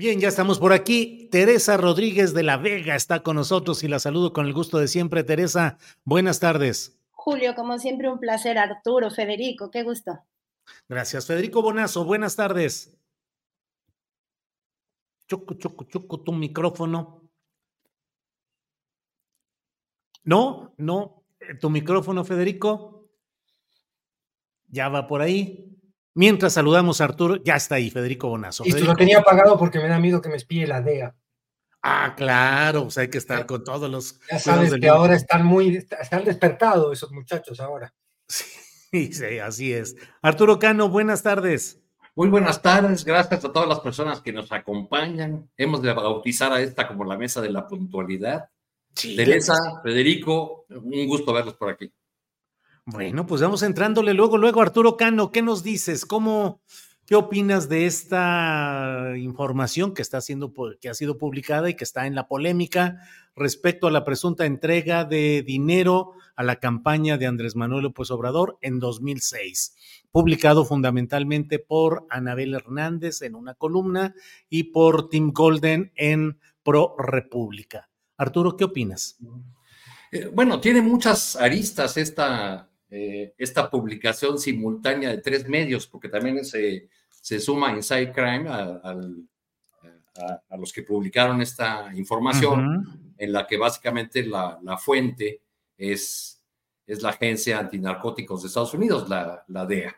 Bien, ya estamos por aquí. Teresa Rodríguez de la Vega está con nosotros y la saludo con el gusto de siempre. Teresa, buenas tardes. Julio, como siempre, un placer. Arturo, Federico, qué gusto. Gracias. Federico Bonazo, buenas tardes. Choco, choco, choco, tu micrófono. No, no, tu micrófono, Federico. Ya va por ahí. Mientras saludamos a Arturo, ya está ahí, Federico Bonazo. Y Federico. lo tenía apagado porque me da miedo que me espíe la DEA. Ah, claro, pues hay que estar con todos los. Ya sabes que ahora están muy, se han despertado esos muchachos ahora. Sí, sí, así es. Arturo Cano, buenas tardes. Muy buenas tardes, gracias a todas las personas que nos acompañan. Hemos de bautizar a esta como la mesa de la puntualidad. Teresa, Federico, un gusto verlos por aquí. Bueno, pues vamos entrándole luego, luego, Arturo Cano, ¿qué nos dices? ¿Cómo, qué opinas de esta información que está siendo, que ha sido publicada y que está en la polémica respecto a la presunta entrega de dinero a la campaña de Andrés Manuel López Obrador en 2006? Publicado fundamentalmente por Anabel Hernández en una columna y por Tim Golden en Pro República. Arturo, ¿qué opinas? Eh, bueno, tiene muchas aristas esta, eh, esta publicación simultánea de tres medios, porque también se, se suma Inside Crime a, a- a los que publicaron esta información, Ujú. en la que básicamente la, la fuente es, es la Agencia Antinarcóticos de Estados Unidos, la, la DEA.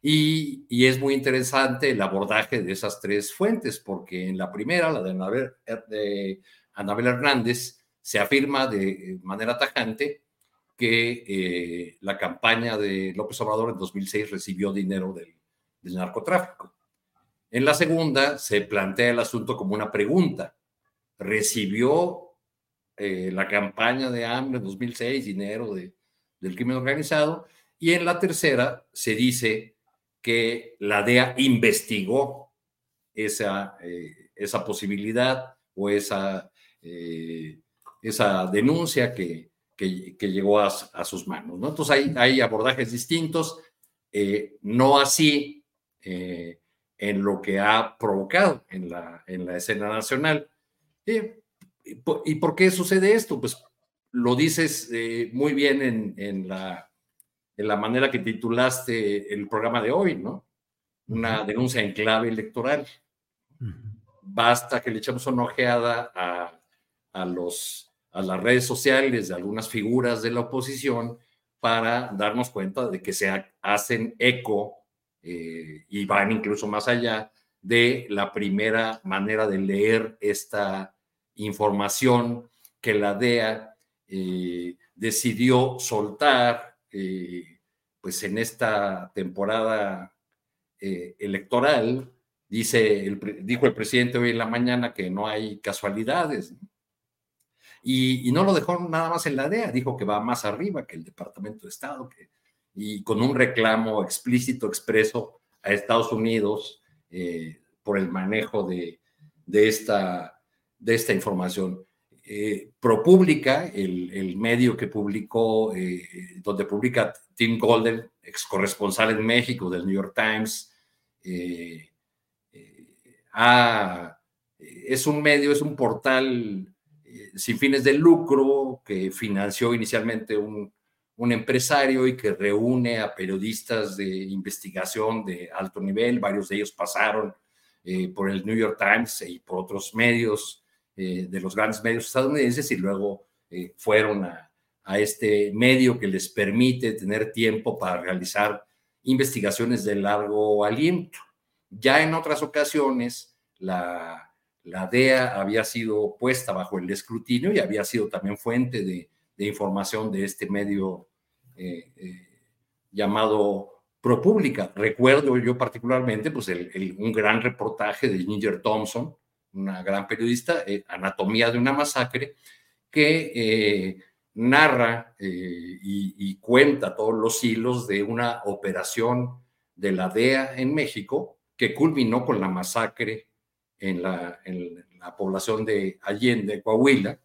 Y, y es muy interesante el abordaje de esas tres fuentes, porque en la primera, la de Anabel, de Anabel Hernández, se afirma de manera tajante que eh, la campaña de López Obrador en 2006 recibió dinero del, narcotráfico. En la segunda se plantea el asunto como una pregunta. ¿Recibió eh, la campaña de AMLO en 2006 dinero de- del crimen organizado? Y en la tercera se dice que la DEA investigó esa, eh, esa posibilidad o esa, esa denuncia que, que- que llegó a, a sus manos. ¿no? Entonces hay, hay abordajes distintos, eh, no así eh, en lo que ha provocado en la, en la escena nacional. Eh, ¿Y por- y por qué sucede esto? Pues lo dices eh, muy bien en, en la, en la manera que titulaste el programa de hoy, ¿no? Una denuncia en clave electoral. Basta que le echemos una ojeada a, a los, a las redes sociales de algunas figuras de la oposición para darnos cuenta de que se ha- hacen eco eh, y van incluso más allá de la primera manera de leer esta información que la DEA eh, decidió soltar eh, pues en esta temporada electoral. Dice dijo el presidente hoy en la mañana que no hay casualidades. Y, no lo dejó nada más en la DEA, dijo que va más arriba que el Departamento de Estado, que, y con un reclamo explícito, expreso a Estados Unidos eh, por el manejo de, de, esta, de esta información. Eh, ProPublica, el, el medio que publicó, eh, donde publica Tim Golden, ex corresponsal en México del New York Times, eh, eh, es un medio, es un portal sin fines de lucro que financió inicialmente un, un empresario y que reúne a periodistas de investigación de alto nivel, varios de ellos pasaron eh, por el New York Times y por otros medios eh, de los grandes medios estadounidenses y luego eh, fueron a, a, este medio que les permite tener tiempo para realizar investigaciones de largo aliento. Ya en otras ocasiones, la, la DEA había sido puesta bajo el escrutinio y había sido también fuente de información de este medio eh, eh, llamado ProPublica. Recuerdo yo particularmente pues un gran reportaje de Ginger Thompson, una gran periodista, eh, Anatomía de una masacre, que narra y, cuenta todos los hilos de una operación de la DEA en México que culminó con la masacre en la, población de Allende, Coahuila,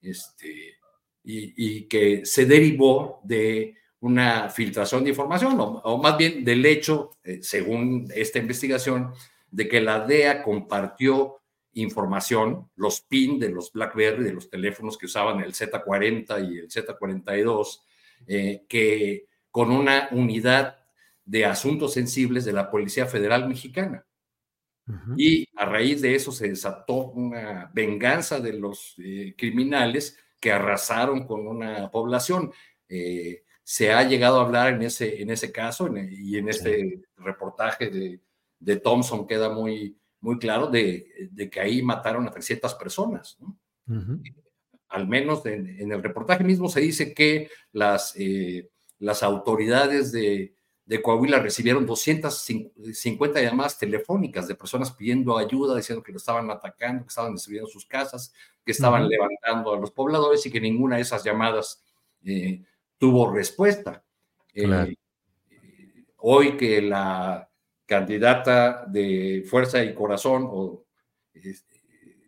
este, y, que se derivó de una filtración de información, o, más bien del hecho, eh, según esta investigación, de que la DEA compartió información, los PIN de los BlackBerry, de los teléfonos que usaban el Z40 y el Z42, eh, que con una unidad de asuntos sensibles de la Policía Federal Mexicana. Y a raíz de eso se desató una venganza de los eh, criminales que arrasaron con una población. Eh, se ha llegado a hablar en ese, en ese caso y en este reportaje de, de, Thompson queda muy, muy claro de, de, que ahí mataron a 300 personas. Al menos en, el reportaje mismo se dice que las, eh, las autoridades de, de Coahuila recibieron 250 llamadas telefónicas de personas pidiendo ayuda, diciendo que lo estaban atacando, que estaban destruyendo sus casas, que estaban levantando a los pobladores y que ninguna de esas llamadas eh, tuvo respuesta. Eh, hoy que la candidata de Fuerza y Corazón, o este,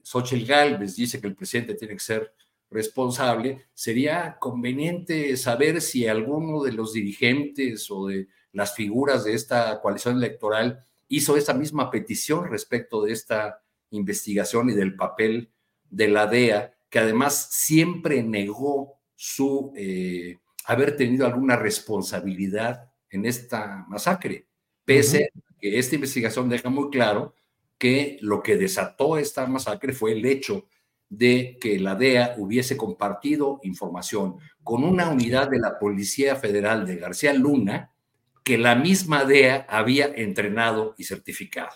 Xochitl Galvez, dice que el presidente tiene que ser responsable, sería conveniente saber si alguno de los dirigentes o de las figuras de esta coalición electoral hizo esa misma petición respecto de esta investigación y del papel de la DEA, que además siempre negó su eh, haber tenido alguna responsabilidad en esta masacre, pese a que esta investigación deja muy claro que lo que desató esta masacre fue el hecho de que la DEA hubiese compartido información con una unidad de la Policía Federal de García Luna, que la misma DEA había entrenado y certificado.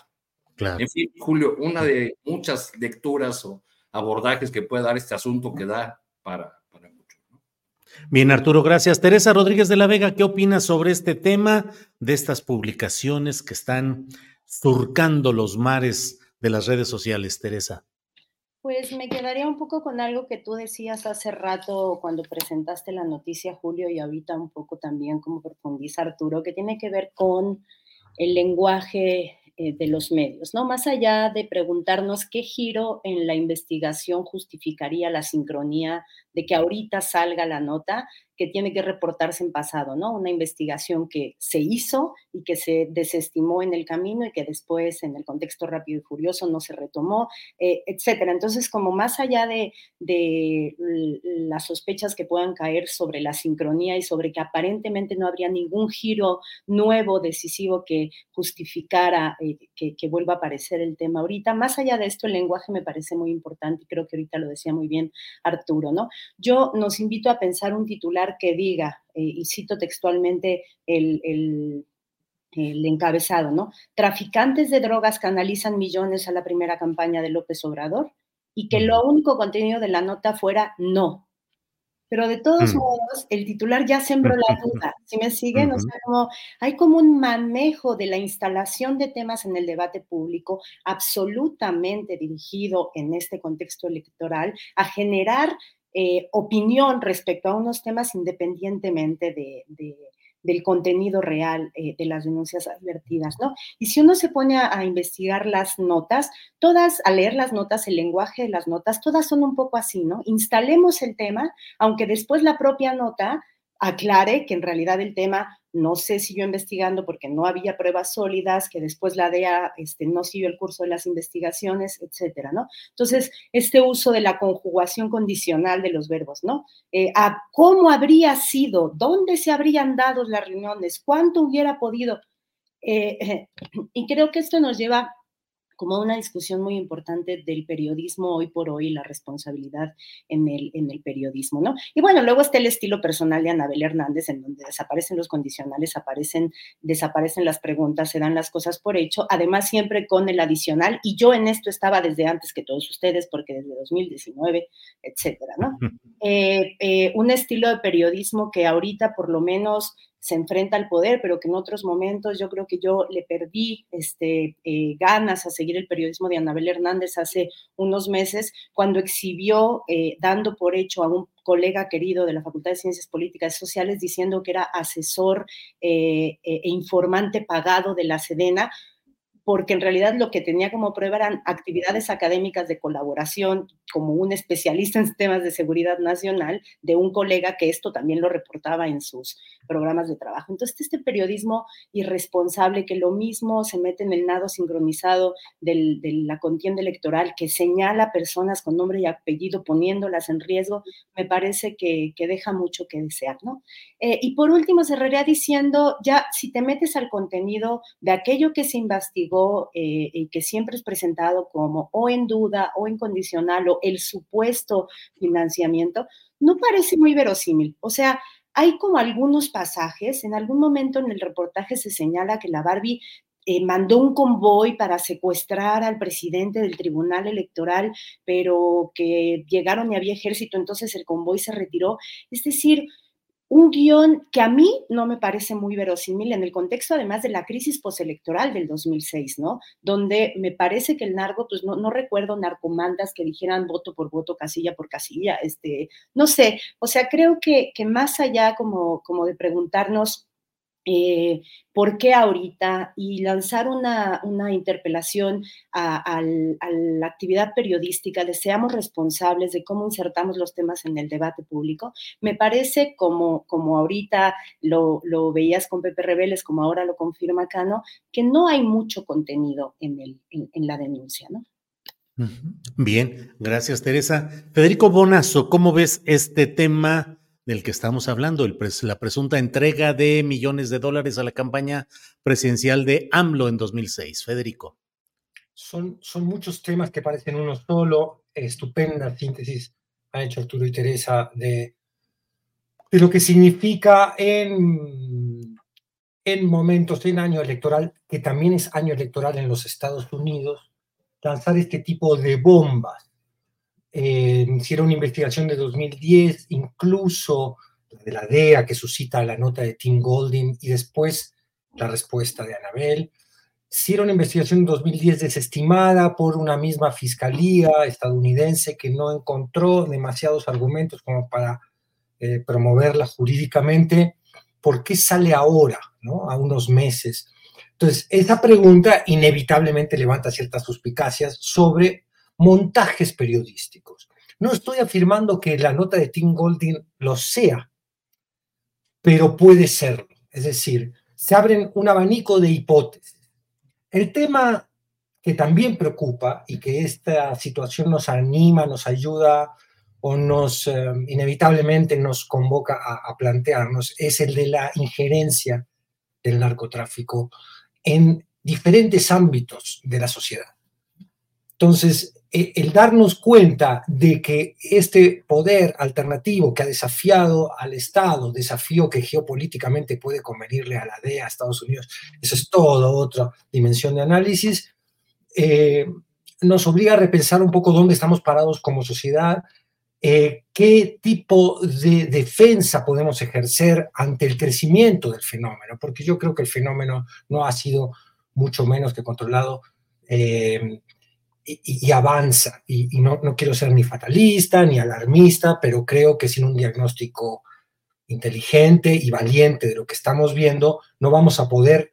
En fin, Julio, una de muchas lecturas o abordajes que puede dar este asunto que da para, para mucho. Bien, Arturo, gracias. Teresa Rodríguez de la Vega, ¿qué opinas sobre este tema de estas publicaciones que están surcando los mares de las redes sociales, Teresa? Pues me quedaría un poco con algo que tú decías hace rato cuando presentaste la noticia, Julio, y ahorita un poco también como profundiza Arturo, que tiene que ver con el lenguaje eh, de los medios, ¿no? Más allá de preguntarnos qué giro en la investigación justificaría la sincronía de que ahorita salga la nota, que tiene que reportarse en pasado, ¿no? Una investigación que se hizo y que se desestimó en el camino y que después en el contexto rápido y furioso no se retomó, eh, etcétera. Entonces, como más allá de, las sospechas que puedan caer sobre la sincronía y sobre que aparentemente no habría ningún giro nuevo, decisivo que justificara eh, que, que vuelva a aparecer el tema ahorita, más allá de esto, el lenguaje me parece muy importante y creo que ahorita lo decía muy bien Arturo, ¿no? Yo nos invito a pensar un titular que diga, eh, y cito textualmente el, el, encabezado, ¿no? Traficantes de drogas canalizan millones a la primera campaña de López Obrador y que lo único contenido de la nota fuera no. Pero de todos mm. modos, el titular ya sembró la duda. Si me siguen, o sea, como hay como un manejo de la instalación de temas en el debate público absolutamente dirigido en este contexto electoral a generar eh, opinión respecto a unos temas independientemente de, del contenido real eh, de las denuncias advertidas, ¿no? Y si uno se pone a, investigar las notas, todas, a leer las notas, el lenguaje de las notas, todas son un poco así, ¿no? Instalemos el tema, aunque después la propia nota aclare que en realidad el tema no se siguió investigando porque no había pruebas sólidas, que después la DEA este, no siguió el curso de las investigaciones, etcétera, ¿no? Entonces, este uso de la conjugación condicional de los verbos, ¿no? Eh, a cómo habría sido, dónde se habrían dado las reuniones, cuánto hubiera podido. Eh, y creo que esto nos lleva como una discusión muy importante del periodismo hoy por hoy, la responsabilidad en el, en el periodismo, ¿no? Y bueno, luego está el estilo personal de Anabel Hernández, en donde desaparecen los condicionales, aparecen, desaparecen las preguntas, se dan las cosas por hecho, además siempre con el adicional, y yo en esto estaba desde antes que todos ustedes, porque desde 2019, etcétera, ¿no? Eh, eh, un estilo de periodismo que ahorita por lo menos se enfrenta al poder, pero que en otros momentos yo creo que yo le perdí este, eh, ganas a seguir el periodismo de Anabel Hernández hace unos meses, cuando exhibió, eh, dando por hecho a un colega querido de la Facultad de Ciencias Políticas y Sociales, diciendo que era asesor eh, e informante pagado de la Sedena, porque en realidad lo que tenía como prueba eran actividades académicas de colaboración como un especialista en temas de seguridad nacional de un colega que esto también lo reportaba en sus programas de trabajo. Entonces, este periodismo irresponsable que lo mismo se mete en el nado sincronizado de la contienda electoral, que señala personas con nombre y apellido poniéndolas en riesgo, me parece que, deja mucho que desear, ¿no? Eh, y por último, cerraría diciendo, ya si te metes al contenido de aquello que se investigó, eh, que siempre es presentado como o en duda o incondicional o el supuesto financiamiento, no parece muy verosímil. O sea, hay como algunos pasajes, en algún momento en el reportaje se señala que la Barbie eh, mandó un convoy para secuestrar al presidente del Tribunal Electoral, pero que llegaron y había ejército, entonces el convoy se retiró. Es decir, un guion que a mí no me parece muy verosímil en el contexto además de la crisis postelectoral del 2006, ¿no? Donde me parece que el narco, pues no, no recuerdo narcomandas que dijeran voto por voto, casilla por casilla, este, no sé, o sea, creo que, que más allá como, como de preguntarnos eh, por qué ahorita y lanzar una, interpelación a, la actividad periodística de seamos responsables de cómo insertamos los temas en el debate público, me parece como, como ahorita lo, veías con Pepe Rebeles, como ahora lo confirma Cano, que no hay mucho contenido en, el, en, la denuncia, ¿no? Bien, gracias Teresa. Federico Bonazo, ¿cómo ves este tema? Del que estamos hablando, la presunta entrega de millones de dólares a la campaña presidencial de AMLO en 2006. Federico. Son, son muchos temas que parecen uno solo. Estupenda síntesis ha hecho Arturo y Teresa de, de lo que significa en, en momentos, en año electoral, que también es año electoral en los Estados Unidos, lanzar este tipo de bombas eh, hicieron una investigación de 2010, incluso de la DEA que suscita la nota de Tim Golding y después la respuesta de Anabel. Hicieron una investigación en 2010 desestimada por una misma fiscalía estadounidense que no encontró demasiados argumentos como para eh, promoverla jurídicamente. ¿Por qué sale ahora, ¿no? a unos meses? Entonces, esa pregunta inevitablemente levanta ciertas suspicacias sobre montajes periodísticos. No estoy afirmando que la nota de Tim Golding lo sea, pero puede serlo. Es decir, se abren un abanico de hipótesis. El tema que también preocupa y que esta situación nos anima, nos ayuda o nos eh, inevitablemente nos convoca a, plantearnos es el de la injerencia del narcotráfico en diferentes ámbitos de la sociedad. Entonces, el darnos cuenta de que este poder alternativo que ha desafiado al Estado, desafío que geopolíticamente puede convenirle a la DEA, a Estados Unidos, eso es todo otra dimensión de análisis, eh, nos obliga a repensar un poco dónde estamos parados como sociedad, eh, qué tipo de defensa podemos ejercer ante el crecimiento del fenómeno, porque yo creo que el fenómeno no ha sido mucho menos que controlado y, avanza. Y, no, no, quiero ser ni fatalista ni alarmista, pero creo que sin un diagnóstico inteligente y valiente de lo que estamos viendo, no vamos a poder,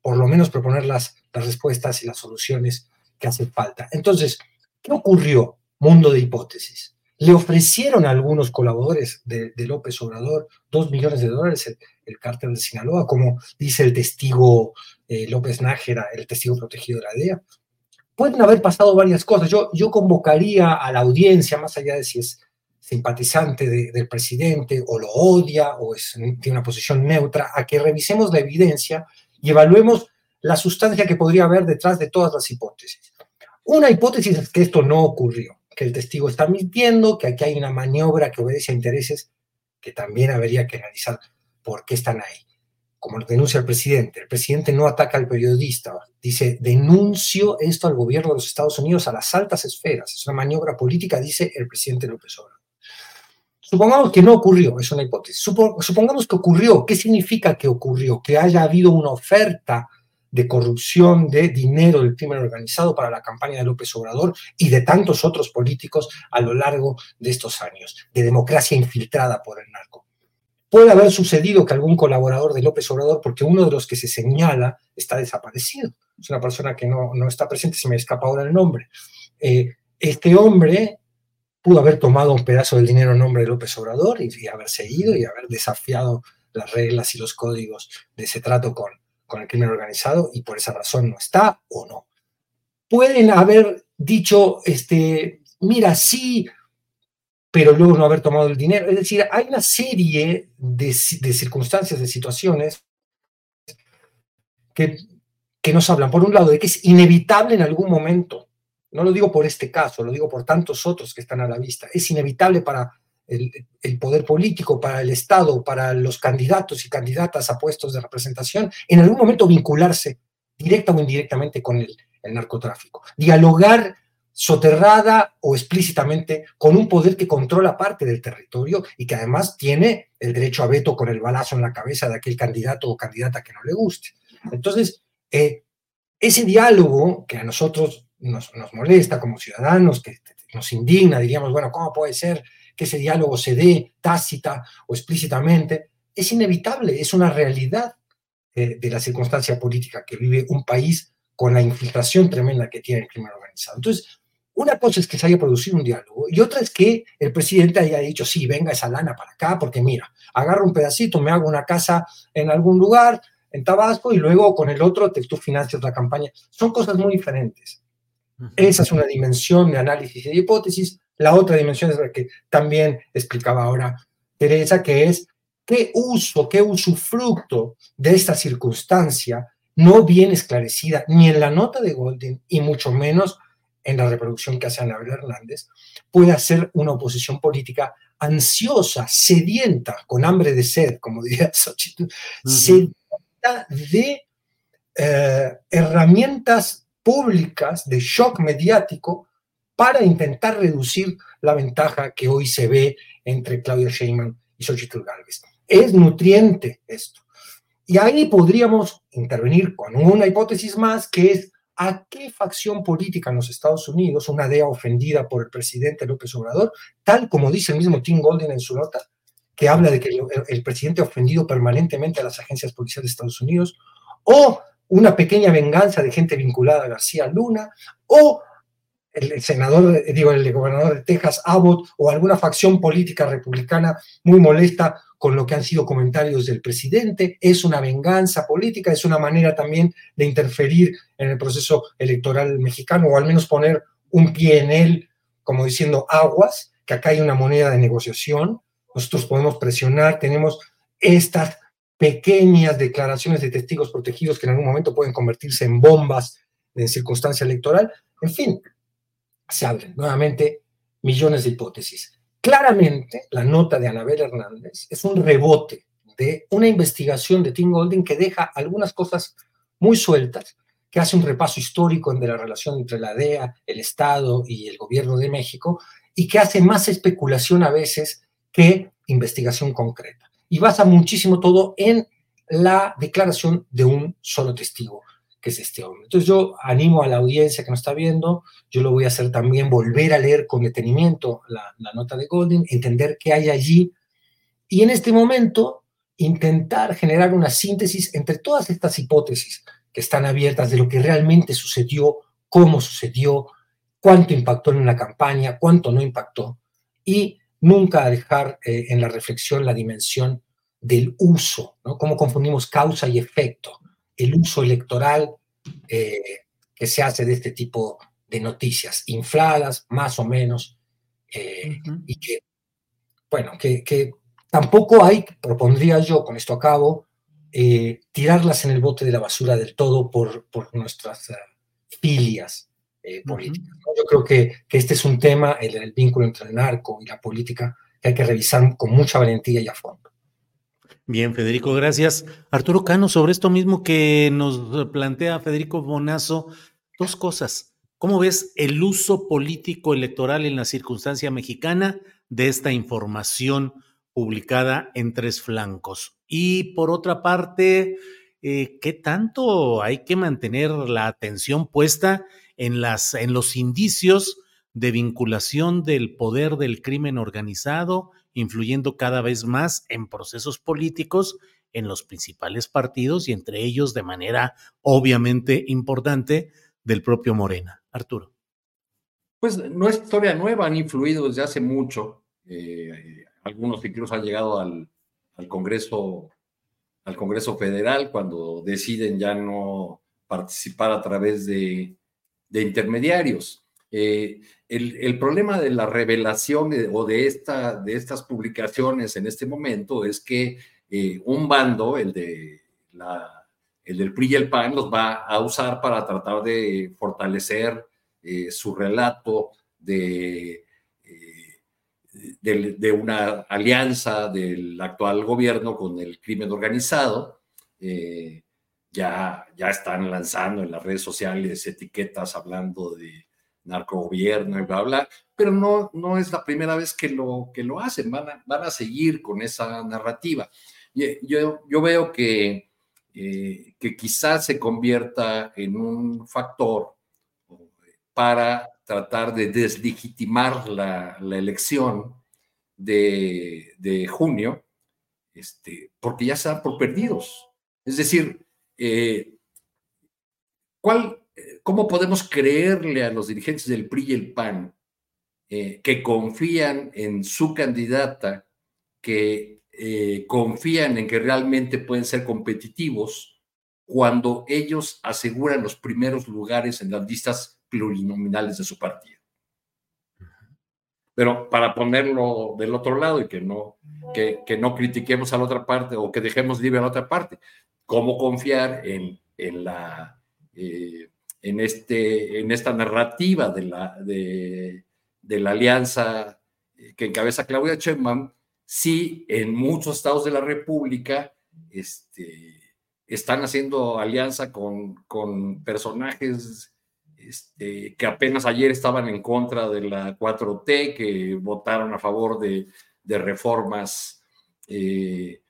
por lo menos, proponer las, las respuestas y las soluciones que hacen falta. Entonces, ¿qué ocurrió? Mundo de hipótesis. le ofrecieron a algunos colaboradores de, López Obrador dos millones de dólares el, el, cártel de Sinaloa, como dice el testigo eh, López Nájera, el testigo protegido de la DEA. Pueden haber pasado varias cosas. Yo, yo convocaría a la audiencia, más allá de si es simpatizante del presidente o lo odia o es, tiene una posición neutra, a que revisemos la evidencia y evaluemos la sustancia que podría haber detrás de todas las hipótesis. Una hipótesis es que esto no ocurrió, que el testigo está mintiendo, que aquí hay una maniobra que obedece a intereses que también habría que analizar por qué están ahí. Como denuncia el presidente, el presidente no ataca al periodista, dice, denuncio esto al gobierno de los Estados Unidos, a las altas esferas. Es una maniobra política, dice el presidente López Obrador. Supongamos que no ocurrió, es una hipótesis. Supongamos que ocurrió. ¿Qué significa que ocurrió? Que haya habido una oferta de corrupción de dinero del crimen organizado para la campaña de López Obrador y de tantos otros políticos a lo largo de estos años, de democracia infiltrada por el narco. Puede haber sucedido que algún colaborador de López Obrador, porque uno de los que se señala está desaparecido, es una persona que no, no está presente, se me escapa ahora el nombre. Eh, este hombre pudo haber tomado un pedazo del dinero en nombre de López Obrador y, haberse ido y haber desafiado las reglas y los códigos de ese trato con, con el crimen organizado y por esa razón no está o no. Pueden haber dicho, este, mira, sí, pero luego no haber tomado el dinero. Es decir, hay una serie de, circunstancias, de situaciones que, que nos hablan, por un lado, de que es inevitable en algún momento no lo digo por este caso, lo digo por tantos otros que están a la vista. Es inevitable para el, poder político, para el Estado, para los candidatos y candidatas a puestos de representación, en algún momento vincularse directa o indirectamente con el narcotráfico. Dialogar soterrada o explícitamente con un poder que controla parte del territorio y que además tiene el derecho a veto con el balazo en la cabeza de aquel candidato o candidata que no le guste. Entonces, eh, ese diálogo que a nosotros nos, molesta como ciudadanos, que nos indigna, diríamos, bueno, ¿cómo puede ser que ese diálogo se dé tácita o explícitamente? Es inevitable, es una realidad eh, de la circunstancia política que vive un país con la infiltración tremenda que tiene el crimen organizado. Entonces, una cosa es que se haya producido un diálogo y otra es que el presidente haya dicho, sí, venga esa lana para acá, porque mira, agarro un pedacito, me hago una casa en algún lugar, en Tabasco, y luego con el otro te, tú financias la campaña. Son cosas muy diferentes. Esa es una dimensión de análisis y de hipótesis. La otra dimensión es la que también explicaba ahora Teresa, que es qué uso, qué usufructo de esta circunstancia no bien esclarecida ni en la nota de Golden y mucho menos en la reproducción que hace Anabel Hernández, puede hacer una oposición política ansiosa, sedienta, con hambre de sed, como diría Xochitl, sedienta de eh, herramientas públicas de shock mediático para intentar reducir la ventaja que hoy se ve entre Claudia Sheinbaum y Xochitl Gálvez. Es nutriente esto. Y ahí podríamos intervenir con una hipótesis más, que es a qué facción política en los Estados Unidos, una DEA ofendida por el presidente López Obrador, tal como dice el mismo Tim Golden en su nota, que habla de que el, el presidente ha ofendido permanentemente a las agencias policiales de Estados Unidos, o una pequeña venganza de gente vinculada a García Luna, o el senador, digo, el gobernador de Texas, Abbott, o alguna facción política republicana muy molesta con lo que han sido comentarios del presidente. Es una venganza política, es una manera también de interferir en el proceso electoral mexicano, o al menos poner un pie en él, como diciendo aguas, que acá hay una moneda de negociación, nosotros podemos presionar, tenemos estas pequeñas declaraciones de testigos protegidos que en algún momento pueden convertirse en bombas en circunstancia electoral. En fin, se abren nuevamente millones de hipótesis. Claramente, la nota de Anabel Hernández es un rebote de una investigación de Tim Golden que deja algunas cosas muy sueltas, que hace un repaso histórico de la relación entre la DEA, el Estado y el gobierno de México, y que hace más especulación a veces que investigación concreta. Y basa muchísimo todo en la declaración de un solo testigo, que es este hombre. Entonces yo animo a la audiencia que nos está viendo, yo lo voy a hacer también, volver a leer con detenimiento la, nota de Golden, entender qué hay allí y en este momento intentar generar una síntesis entre todas estas hipótesis que están abiertas de lo que realmente sucedió, cómo sucedió, cuánto impactó en una campaña, cuánto no impactó, y nunca dejar eh, en la reflexión la dimensión del uso, ¿no? Cómo confundimos causa y efecto, el uso electoral eh, que se hace de este tipo de noticias, infladas más o menos, eh, y que, bueno, que, que, tampoco hay, propondría yo, con esto acabo, tirarlas en el bote de la basura del todo por, por nuestras filias políticas. Yo creo que, que, este es un tema, el, el vínculo entre el narco y la política, que hay que revisar con mucha valentía y a fondo. Bien, Federico, gracias. Arturo Cano, sobre esto mismo que nos plantea Federico Bonazo, dos cosas. ¿Cómo ves el uso político electoral en la circunstancia mexicana de esta información publicada en tres flancos? Y por otra parte, eh, ¿qué tanto hay que mantener la atención puesta en, las, en los indicios de vinculación del poder del crimen organizado influyendo cada vez más en procesos políticos en los principales partidos y entre ellos de manera obviamente importante del propio Morena. Arturo. Pues no es historia nueva, han influido desde hace mucho. Eh, algunos incluso han llegado al, Congreso, al Congreso Federal cuando deciden ya no participar a través de, de intermediarios. Eh, el, problema de la revelación o de, esta, de estas publicaciones en este momento es que eh, un bando, el, de la, el del PRI y el PAN, los va a usar para tratar de fortalecer eh, su relato de, de, de, una alianza del actual gobierno con el crimen organizado. ya, ya están lanzando en las redes sociales etiquetas hablando de narcogobierno y bla, bla, pero no, no es la primera vez que lo, que lo hacen, van a, van a seguir con esa narrativa. Yo, yo veo que, eh, que quizás se convierta en un factor para tratar de deslegitimar la, la elección de, de, junio, este, porque ya se dan por perdidos. Es decir, eh, ¿cuál, ¿cómo podemos creerle a los dirigentes del PRI y el PAN eh, que confían en su candidata, que eh, confían en que realmente pueden ser competitivos cuando ellos aseguran los primeros lugares en las listas plurinominales de su partido? Pero para ponerlo del otro lado y que no, que, no critiquemos a la otra parte o que dejemos libre a la otra parte, ¿cómo confiar en, en la... Eh, en, este, en esta narrativa de la, de, la alianza que encabeza Claudia Sheinbaum, sí en muchos estados de la República este, están haciendo alianza con, con personajes este, que apenas ayer estaban en contra de la 4T, que votaron a favor de, reformas eh,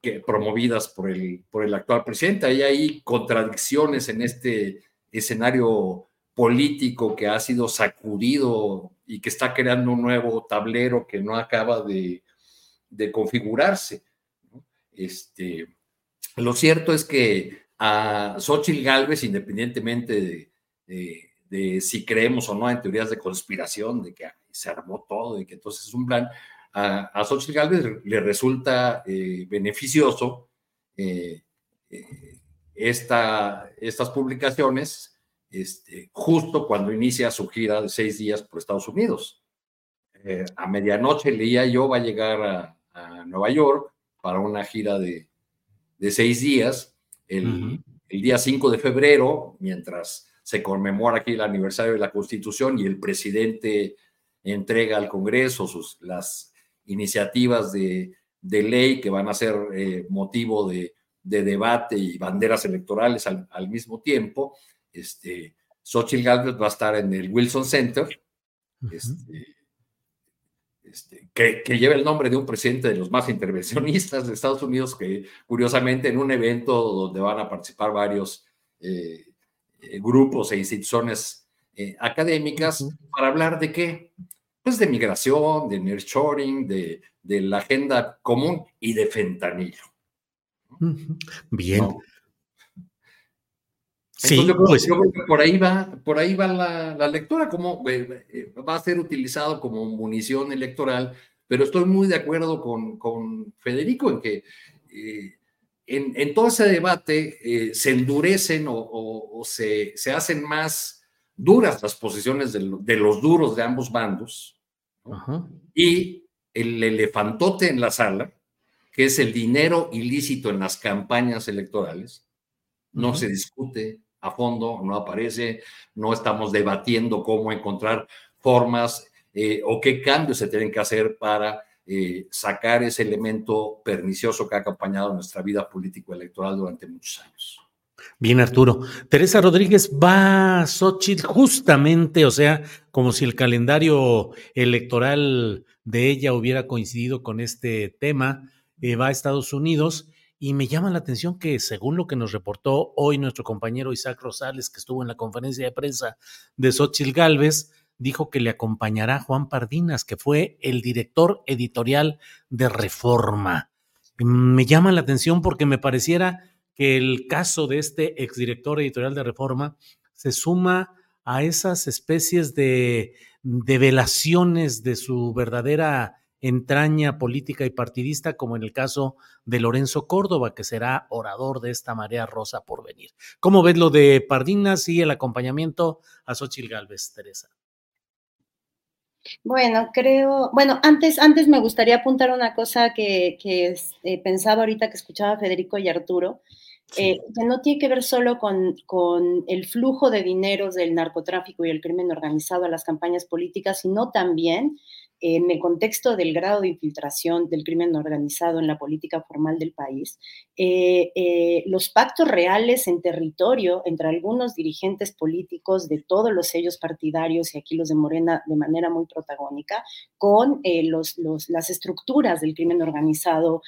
que, promovidas por el, por el actual presidente. Hay contradicciones en este escenario político que ha sido sacudido y que está creando un nuevo tablero que no acaba de, configurarse. Este, lo cierto es que a Xochitl Galvez, independientemente de, si creemos o no en teorías de conspiración, de que se armó todo y que entonces es un plan, a, a Xochitl Galvez le resulta eh, beneficioso eh, eh, esta, estas publicaciones este, justo cuando inicia su gira de seis días por Estados Unidos. Eh, a medianoche leía yo va a llegar a, Nueva York para una gira de, de seis días. El, el, día 5 de febrero, mientras se conmemora aquí el aniversario de la Constitución y el presidente entrega al Congreso sus, las iniciativas de, de ley que van a ser eh, motivo de, de debate y banderas electorales al, al mismo tiempo. Este, Xochitl Galvez va a estar en el Wilson Center, este, este, que, que, lleva el nombre de un presidente de los más intervencionistas de Estados Unidos, que curiosamente en un evento donde van a participar varios eh, eh, grupos e instituciones eh, académicas, para hablar de qué? Pues de migración, de nearshoring, de, de la agenda común y de fentanilo. Bien. Sí, pues. yo, creo, que por ahí va, por ahí va la, lectura, como eh, eh, va a ser utilizado como munición electoral, pero estoy muy de acuerdo con, con Federico en que eh, en, todo ese debate se endurecen o, se, se, hacen más duras las posiciones de, los duros de ambos bandos, y el elefantote en la sala, que es el dinero ilícito en las campañas electorales, no se discute, a fondo, no aparece, no estamos debatiendo cómo encontrar formas eh, o qué cambios se tienen que hacer para eh, sacar ese elemento pernicioso que ha acompañado nuestra vida político-electoral durante muchos años. Bien, Arturo. Teresa Rodríguez va a Xochitl justamente, o sea, como si el calendario electoral de ella hubiera coincidido con este tema, eh, va a Estados Unidos y me llama la atención que, según lo que nos reportó hoy nuestro compañero Isaac Rosales, que estuvo en la conferencia de prensa de Xochitl Galvez, dijo que le acompañará Juan Pardinas, que fue el director editorial de Reforma. Me llama la atención porque me pareciera que el caso de este exdirector editorial de Reforma se suma a esas especies de develaciones de su verdadera entraña política y partidista, como en el caso de Lorenzo Córdoba, que será orador de esta marea rosa por venir. ¿Cómo ves lo de Pardinas y el acompañamiento a Xochil Gálvez, Teresa? Bueno, creo, bueno, antes, antes me gustaría apuntar una cosa que, eh, pensaba ahorita que escuchaba Federico y Arturo, eh, que no tiene que ver solo con, con, el flujo de dineros del narcotráfico y el crimen organizado a las campañas políticas, sino también en el contexto del grado de infiltración del crimen organizado en la política formal del país, eh, eh, los pactos reales en territorio entre algunos dirigentes políticos de todos los sellos partidarios y aquí los de Morena de manera muy protagónica, con eh, las estructuras del crimen organizado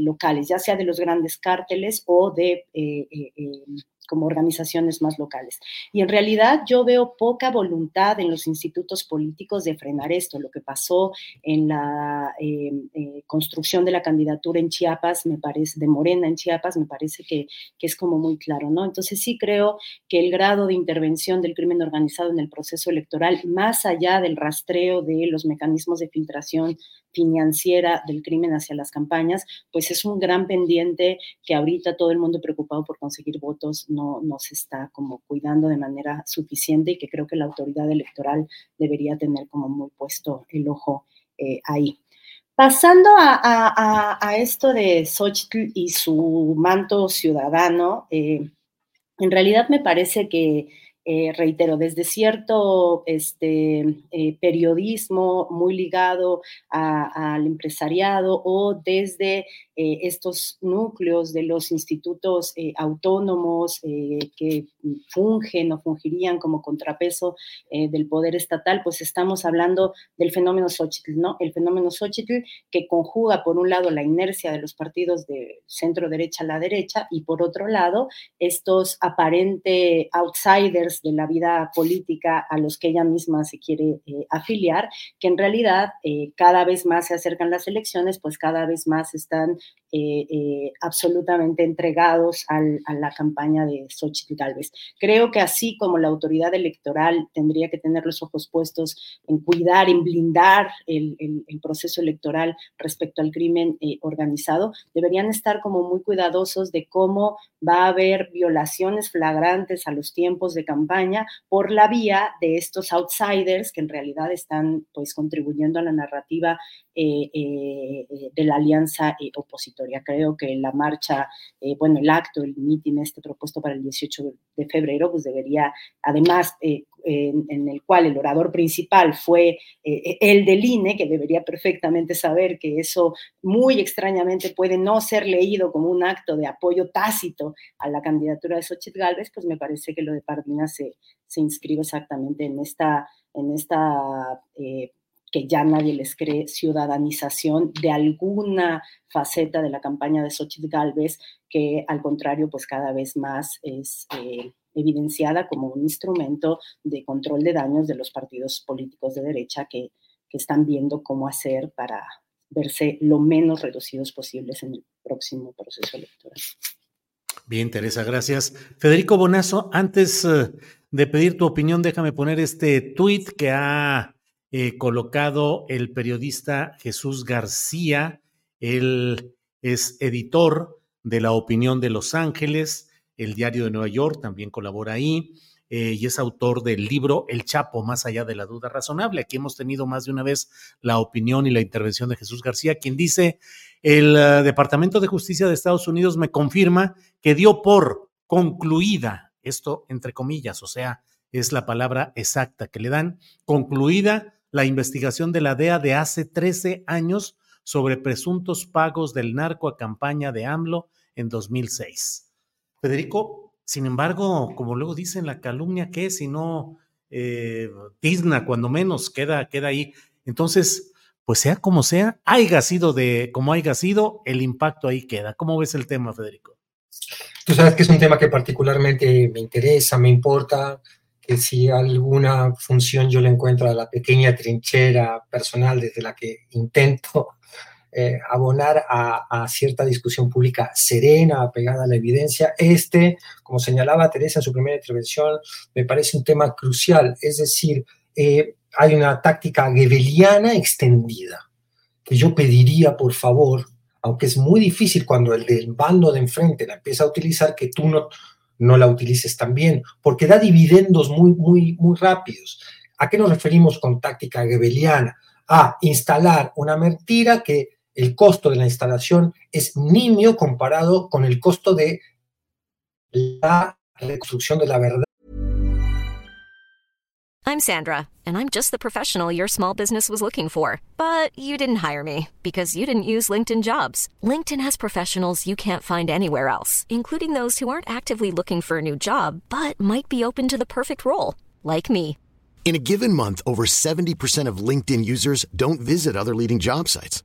locales, ya sea de los grandes cárteles o de como organizaciones más locales. Y en realidad yo veo poca voluntad en los institutos políticos de frenar esto. Lo que pasó en la em, eh, construcción de la candidatura en Chiapas, me parece, de Morena en Chiapas, me parece que, que, es como muy claro, ¿no? Entonces sí creo que el grado de intervención del crimen organizado en el proceso electoral, más allá del rastreo de los mecanismos de filtración financiera del crimen hacia las campañas, pues es un gran pendiente que ahorita todo el mundo preocupado por conseguir votos no, no se está como cuidando de manera suficiente y que creo que la autoridad electoral debería tener como muy puesto el ojo eh, ahí. Pasando a, esto de Xochitl y su manto ciudadano, eh, en realidad me parece que eh, reitero, desde cierto este, eh, periodismo muy ligado al empresariado o desde eh, estos núcleos de los institutos autónomos que fungen o fungirían como contrapeso del poder estatal, pues estamos hablando del fenómeno Xochitl, ¿no? El fenómeno Xochitl que conjuga por un lado la inercia de los partidos de centro derecha a la derecha y por otro lado estos aparente outsiders de la vida política a los que ella misma se quiere eh, afiliar, que en realidad eh, cada vez más se acercan las elecciones, pues cada vez más están eh, absolutamente entregados a la campaña de Xochitl Galvez. Creo que así como la autoridad electoral tendría que tener los ojos puestos en cuidar, en blindar el, el proceso electoral respecto al crimen organizado, deberían estar como muy cuidadosos de cómo va a haber violaciones flagrantes a los tiempos de campaña por la vía de estos outsiders que en realidad están pues contribuyendo a la narrativa eh, eh, de la alianza eh, opositoria. Creo que la marcha, bueno, el acto, el mitin este propuesto para el 18 de febrero, pues debería, además, en, el cual el orador principal fue el del INE, que debería perfectamente saber que eso muy extrañamente puede no ser leído como un acto de apoyo tácito a la candidatura de Xochitl Galvez, pues me parece que lo de Pardina se, inscribe exactamente en esta, en esta que ya nadie les cree ciudadanización de alguna faceta de la campaña de Xochitl Galvez, que al contrario, pues cada vez más es eh, evidenciada como un instrumento de control de daños de los partidos políticos de derecha que, que están viendo cómo hacer para verse lo menos reducidos posibles en el próximo proceso electoral. Bien, Teresa, gracias. Federico Bonazo, antes eh, de pedir tu opinión, déjame poner este tuit que ha eh, colocado el periodista Jesús García. Él es editor de La Opinión de Los Ángeles, el diario de Nueva York, también colabora ahí. Eh, y es autor del libro El Chapo, más allá de la duda razonable. Aquí hemos tenido más de una vez la opinión y la intervención de Jesús García, quien dice, el uh, Departamento de Justicia de Estados Unidos me confirma que dio por concluida, esto entre comillas, o sea, es la palabra exacta que le dan, concluida la investigación de la DEA de hace 13 años sobre presuntos pagos del narco a campaña de AMLO en 2006. Federico, sin embargo, como luego dicen, la calumnia que si no eh, tizna, cuando menos, queda, queda ahí. Entonces, pues sea como sea, haya sido de como haya sido, el impacto ahí queda. ¿Cómo ves el tema, Federico? Tú sabes que es un tema que particularmente me interesa, me importa, que si alguna función yo le encuentro a la pequeña trinchera personal desde la que intento eh, abonar a, cierta discusión pública serena, apegada a la evidencia. Este, como señalaba Teresa en su primera intervención, me parece un tema crucial, es decir, eh, hay una táctica gebeliana extendida que yo pediría, por favor, aunque es muy difícil cuando el del bando de enfrente la empieza a utilizar, que tú no, no la utilices también, porque da dividendos muy, muy, muy rápidos. ¿A qué nos referimos con táctica gebeliana? A instalar una mentira que el costo de la instalación es nimio comparado con el costo de la reconstrucción de la verdad. I'm Sandra, and I'm just the professional your small business was looking for. But you didn't hire me because you didn't use LinkedIn jobs. LinkedIn has professionals you can't find anywhere else, including those who aren't actively looking for a new job but might be open to the perfect role, like me. In a given month, over 70% of LinkedIn users don't visit other leading job sites.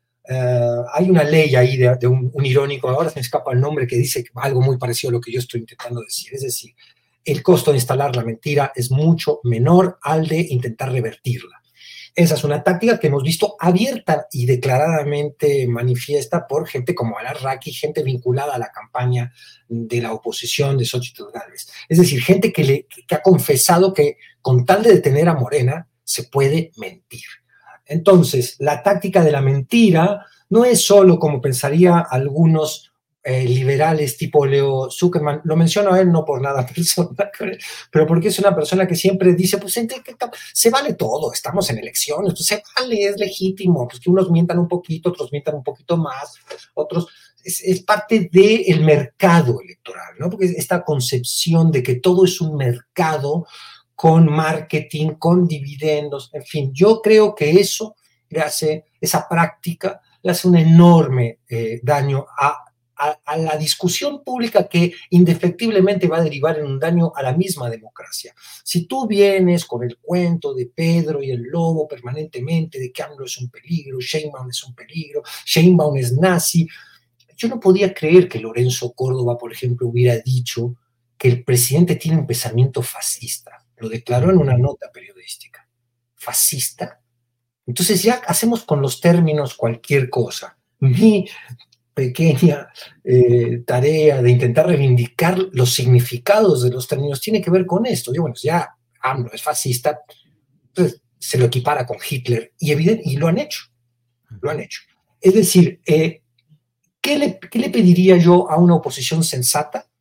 Uh, hay una ley ahí de, un, irónico, ahora se me escapa el nombre, que dice algo muy parecido a lo que yo estoy intentando decir. Es decir, el costo de instalar la mentira es mucho menor al de intentar revertirla. Esa es una táctica que hemos visto abierta y declaradamente manifiesta por gente como Alarraqui, gente vinculada a la campaña de la oposición de Xochitl Gálvez. Es decir, gente que, le, que ha confesado que con tal de detener a Morena se puede mentir. Entonces, la táctica de la mentira no es solo como pensaría algunos eh, liberales tipo Leo Zuckerman, lo menciono a él no por nada personal, pero porque es una persona que siempre dice, pues se vale todo, estamos en elecciones, pues se vale, es legítimo, pues que unos mientan un poquito, otros mientan un poquito más, otros, es, parte del mercado electoral, ¿no? Porque esta concepción de que todo es un mercado con marketing, con dividendos, en fin, yo creo que eso le hace, esa práctica le hace un enorme eh, daño a, la discusión pública que indefectiblemente va a derivar en un daño a la misma democracia. Si tú vienes con el cuento de Pedro y el lobo permanentemente, de que AMLO es un peligro, Sheinbaum es un peligro, Sheinbaum es nazi, yo no podía creer que Lorenzo Córdoba, por ejemplo, hubiera dicho que el presidente tiene un pensamiento fascista lo declaró en una nota periodística. Fascista. Entonces ya hacemos con los términos cualquier cosa. Mi pequeña eh, tarea de intentar reivindicar los significados de los términos tiene que ver con esto. Yo, bueno, ya AMLO es fascista, entonces se lo equipara con Hitler y, evidente, y lo han hecho. Lo han hecho. Es decir, eh, ¿qué, le, ¿qué le pediría yo a una oposición sensata?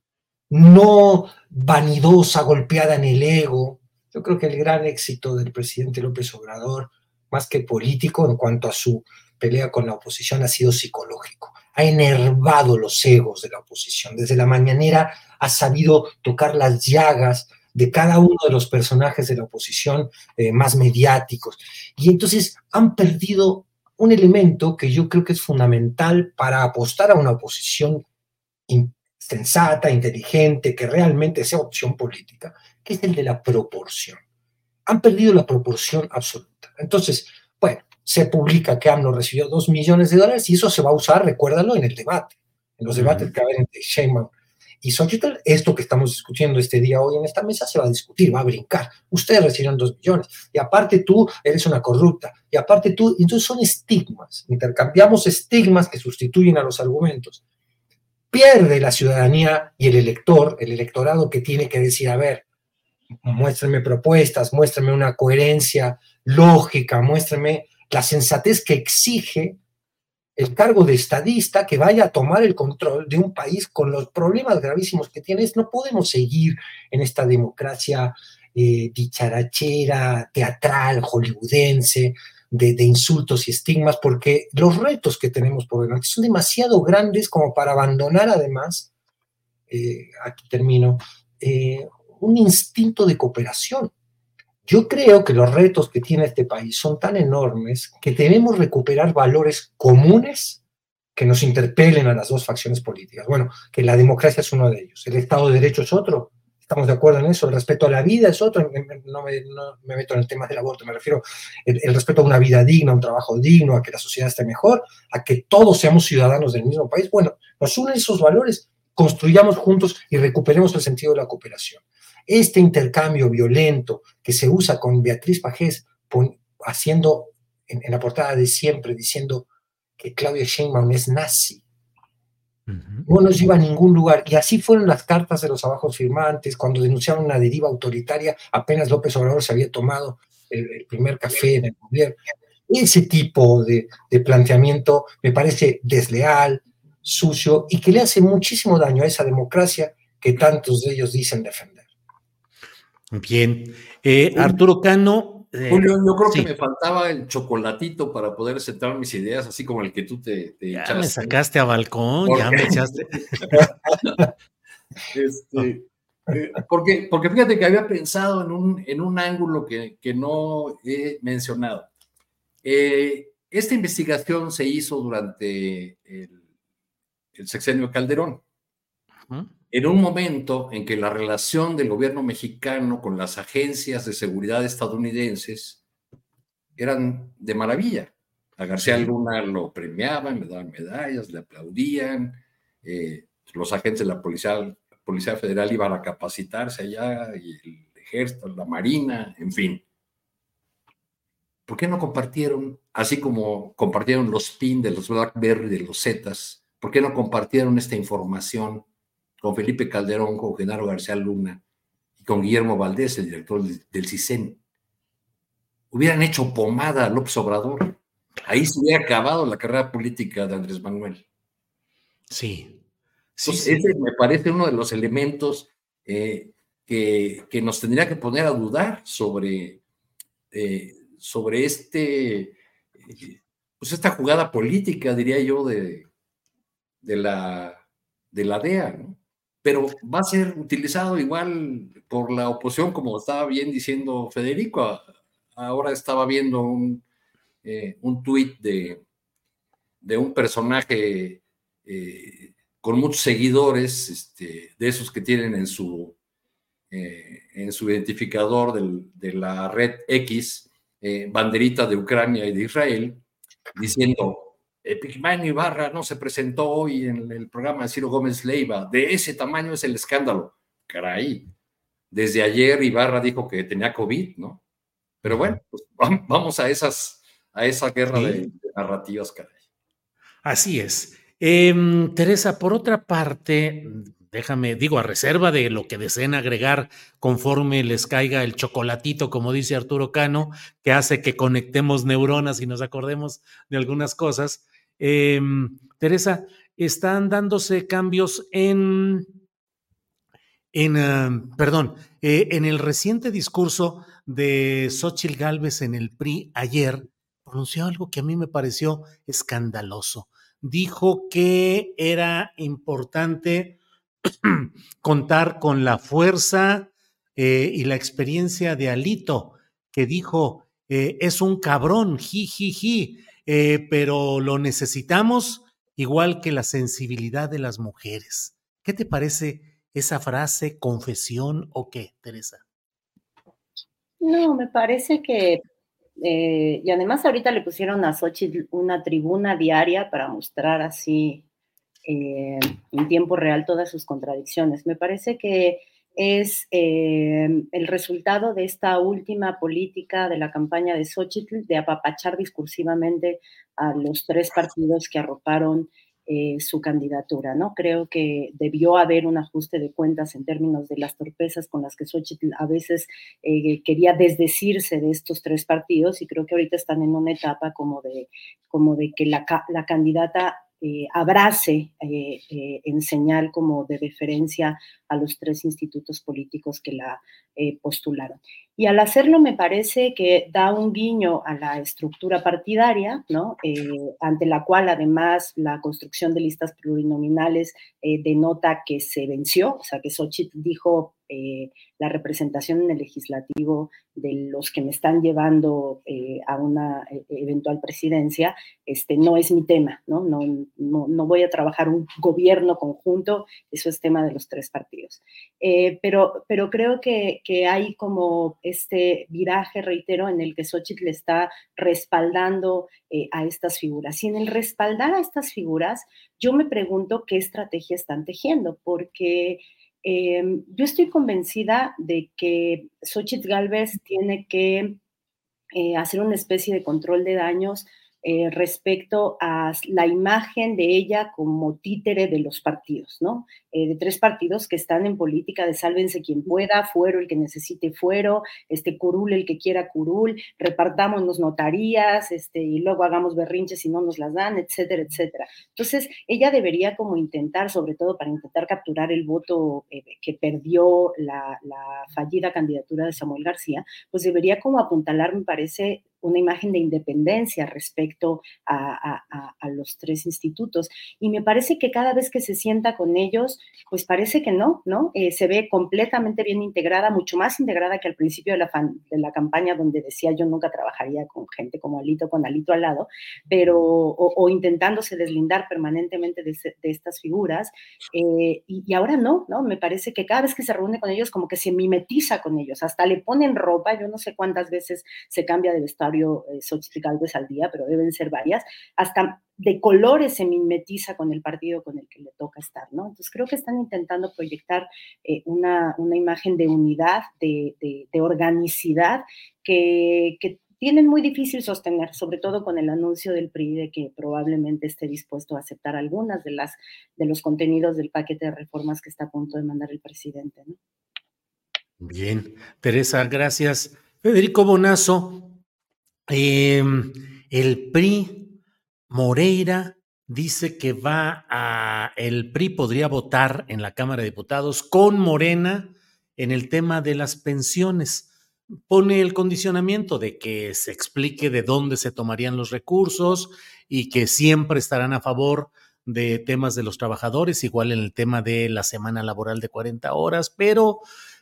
no vanidosa, golpeada en el ego. Yo creo que el gran éxito del presidente López Obrador, más que político en cuanto a su pelea con la oposición, ha sido psicológico. ha enervado los egos de la oposición. Desde la mañanera ha sabido tocar las llagas de cada uno de los personajes de la oposición eh, más mediáticos. Y entonces han perdido un elemento que yo creo que es fundamental para apostar a una oposición sensata, inteligente, que realmente sea opción política, que es el de la proporción. Han perdido la proporción absoluta. Entonces, bueno, se publica que AMLO recibió dos millones de dólares y eso se va a usar, recuérdalo, en el debate, en los debates que va a haber entre Sheinbaum y Xochitl, esto que estamos discutiendo este día hoy en esta mesa se va a discutir, va a brincar. Ustedes recibieron dos millones y aparte tú eres una corrupta y aparte tú, entonces son estigmas, intercambiamos estigmas que sustituyen a los argumentos. Pierde la ciudadanía y el elector, el electorado que tiene que decir, a ver, muéstrenme propuestas, muéstrenme una coherencia lógica, muéstrenme la sensatez que exige el cargo de estadista que vaya a tomar el control de un país con los problemas gravísimos que tienes. No podemos seguir en esta democracia eh, dicharachera, teatral, hollywoodense, de, insultos y estigmas, porque los retos que tenemos por delante son demasiado grandes como para abandonar además, eh, aquí termino, eh, un instinto de cooperación. Yo creo que los retos que tiene este país son tan enormes que debemos recuperar valores comunes que nos interpelen a las dos facciones políticas. Bueno, que la democracia es uno de ellos, el Estado de Derecho es otro, estamos de acuerdo en eso, el respeto a la vida es otro, no me, meto en el tema del aborto, me refiero el, respeto a una vida digna, a un trabajo digno, a que la sociedad esté mejor, a que todos seamos ciudadanos del mismo país. Bueno, nos unen esos valores, construyamos juntos y recuperemos el sentido de la cooperación. Este intercambio violento que se usa con Beatriz Pajés, haciendo en, la portada de siempre, diciendo que Claudia Sheinbaum es nazi, no nos lleva a ningún lugar. Y así fueron las cartas de los abajos firmantes, cuando denunciaron una deriva autoritaria, apenas López Obrador se había tomado el, primer café en el gobierno. Ese tipo de, de, planteamiento me parece desleal, sucio y que le hace muchísimo daño a esa democracia que tantos de ellos dicen defender. Bien. Eh, Arturo Cano. Eh, Julio, yo creo que me faltaba el chocolatito para poder centrar mis ideas, así como el que tú te, ya me sacaste a balcón, ya me echaste. este, eh, porque, porque fíjate que había pensado en un, en un ángulo que, que no he mencionado. esta investigación se hizo durante el, el sexenio Calderón en un momento en que la relación del gobierno mexicano con las agencias de seguridad estadounidenses eran de maravilla. A García Luna lo premiaban, le daban medallas, le aplaudían, eh, los agentes de la policía, policía Federal iban a capacitarse allá, y el ejército, la marina, en fin. ¿Por qué no compartieron, así como compartieron los PIN de los BlackBerry, de los Zetas, por qué no compartieron esta información con Felipe Calderón, con Genaro García Luna y con Guillermo Valdés, el director del CISEN. Hubieran hecho pomada a López Obrador. Ahí se hubiera acabado la carrera política de Andrés Manuel. Sí. sí, Ese me parece uno de los elementos eh, que, nos tendría que poner a dudar sobre, eh, sobre este, eh, pues esta jugada política, diría yo, de, de, la, de la DEA, ¿no? Pero va a ser utilizado igual por la oposición, como estaba bien diciendo Federico. Ahora estaba viendo un, eh, un tuit de, de un personaje eh, con muchos seguidores, este, de esos que tienen en su, eh, en su identificador de la red X, banderita de Ucrania y de Israel, diciendo, Epigmenio Ibarra no se presentó hoy en el programa de Ciro Gómez Leiva. De ese tamaño es el escándalo. Caray. Desde ayer Ibarra dijo que tenía COVID, ¿no? Pero bueno, pues vamos a esas, a esa guerra de, narrativas, caray. Así es. Em, Teresa, por otra parte, déjame, digo, a reserva de lo que deseen agregar conforme les caiga el chocolatito, como dice Arturo Cano, que hace que conectemos neuronas y nos acordemos de algunas cosas. Em, Teresa, están dándose cambios en, en em, perdón, eh, en el reciente discurso de Xochitl Gálvez en el PRI ayer, pronunció algo que a mí me pareció escandaloso. Dijo que era importante contar con la fuerza eh, y la experiencia de Alito, que dijo, eh, es un cabrón, ji, eh, pero lo necesitamos igual que la sensibilidad de las mujeres. ¿Qué te parece esa frase, confesión o qué, Teresa? No, me parece que, eh, y además ahorita le pusieron a Xochitl una tribuna diaria para mostrar así eh, en tiempo real todas sus contradicciones. Me parece que es eh, el resultado de esta última política de la campaña de Xochitl de apapachar discursivamente a los tres partidos que arroparon eh, su candidatura, ¿no? Creo que debió haber un ajuste de cuentas en términos de las torpezas con las que Xochitl a veces eh, quería desdecirse de estos tres partidos y creo que ahorita están en una etapa como de, como de que la, la candidata eh, abrace eh, eh, en señal como de deferencia a los tres institutos políticos que la postularon. Y al hacerlo me parece que da un guiño a la estructura partidaria, ¿no? ante la cual además la construcción de listas plurinominales denota que se venció, o sea que Xochitl dijo eh, la representación en el legislativo de los que me están llevando eh, a una eh, eventual presidencia, este, no es mi tema, ¿no? No, no, voy a trabajar un gobierno conjunto, eso es tema de los tres partidos. pero, pero creo que, hay como este viraje, reitero, en el que Xochitl está respaldando a estas figuras. Y en el respaldar a estas figuras, yo me pregunto qué estrategia están tejiendo, porque Em, yo estoy convencida de que Xochitl Galvez tiene que eh, hacer una especie de control de daños eh, respecto a la imagen de ella como títere de los partidos, ¿no? Eh, de tres partidos que están en política de sálvense quien pueda, fuero el que necesite fuero, este curul el que quiera curul, repartámonos notarías, este, y luego hagamos berrinches si no nos las dan, etcétera, etcétera. Entonces, ella debería como intentar, sobre todo para intentar capturar el voto eh, que perdió la, la fallida candidatura de Samuel García, pues debería como apuntalar, me parece, una imagen de independencia respecto a, los tres institutos. Y me parece que cada vez que se sienta con ellos, pues parece que no, ¿no? Eh, se ve completamente bien integrada, mucho más integrada que al principio de la, de la campaña donde decía yo nunca trabajaría con gente como Alito, con Alito al lado, pero, o, intentándose deslindar permanentemente de, estas figuras. Eh, y, y, ahora no, ¿no? Me parece que cada vez que se reúne con ellos, como que se mimetiza con ellos, hasta le ponen ropa, yo no sé cuántas veces se cambia de vestuario eh, Xochitl al día, pero deben ser varias, hasta de colores se mimetiza con el partido con el que le toca estar, ¿no? Entonces creo que están intentando proyectar eh, una, una, imagen de unidad, de, de, organicidad, que, que tienen muy difícil sostener, sobre todo con el anuncio del PRI de que probablemente esté dispuesto a aceptar algunas de las de los contenidos del paquete de reformas que está a punto de mandar el presidente. Bien, Teresa, gracias. Federico Bonazo, Em, el PRI, Moreira, dice que va a, el PRI podría votar en la Cámara de Diputados con Morena en el tema de las pensiones. Pone el condicionamiento de que se explique de dónde se tomarían los recursos y que siempre estarán a favor de temas de los trabajadores, igual en el tema de la semana laboral de 40 horas, pero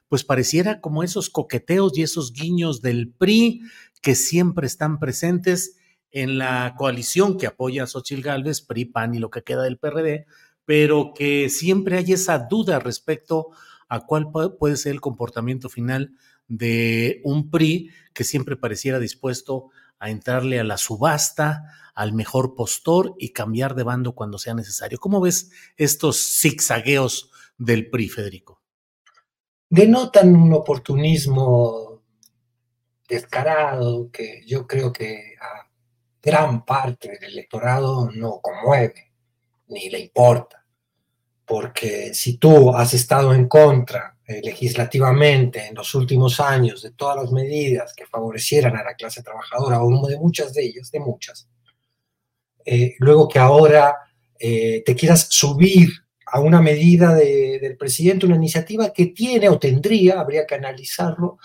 pues pareciera como esos coqueteos y esos guiños del PRI que siempre están presentes en la coalición que apoya a Xochitl Gálvez, PRI, PAN y lo que queda del PRD, pero que siempre hay esa duda respecto a cuál puede ser el comportamiento final de un PRI que siempre pareciera dispuesto a entrarle a la subasta, al mejor postor y cambiar de bando cuando sea necesario. ¿Cómo ves estos zigzagueos del PRI, Federico? Denotan un oportunismo descarado que yo creo que a gran parte del electorado no conmueve ni le importa. Porque si tú has estado en contra eh, legislativamente en los últimos años de todas las medidas que favorecieran a la clase trabajadora, o de muchas de ellas, de muchas, eh, luego que ahora eh, te quieras subir a una medida del presidente, una iniciativa que tiene o tendría, habría que analizarlo,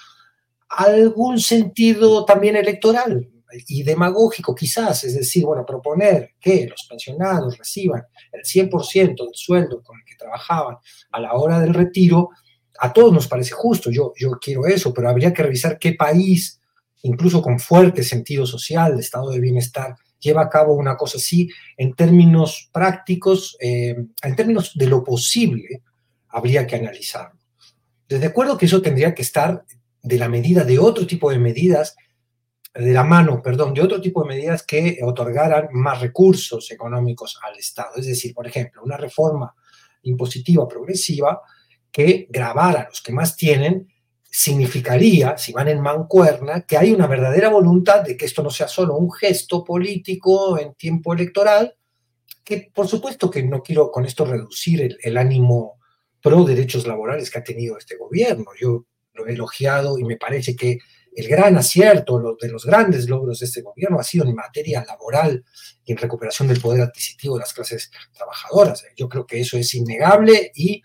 algún sentido también electoral. y demagógico quizás, es decir, bueno, proponer que los pensionados reciban el 100% del sueldo con el que trabajaban a la hora del retiro, a todos nos parece justo, yo, yo quiero eso, pero habría que revisar qué país, incluso con fuerte sentido social, de estado de bienestar, lleva a cabo una cosa así en términos prácticos, eh, en términos de lo posible, habría que analizarlo. De acuerdo que eso tendría que estar de la medida de otro tipo de medidas, de la mano, perdón, de otro tipo de medidas que otorgaran más recursos económicos al Estado. Es decir, por ejemplo, una reforma impositiva progresiva que grabara a los que más tienen significaría, si van en mancuerna, que hay una verdadera voluntad de que esto no sea solo un gesto político en tiempo electoral, que por supuesto que no quiero con esto reducir el, ánimo pro derechos laborales que ha tenido este gobierno. Yo elogiado y me parece que el gran acierto lo, de los grandes logros de este gobierno ha sido en materia laboral y en recuperación del poder adquisitivo de las clases trabajadoras. Yo creo que eso es innegable y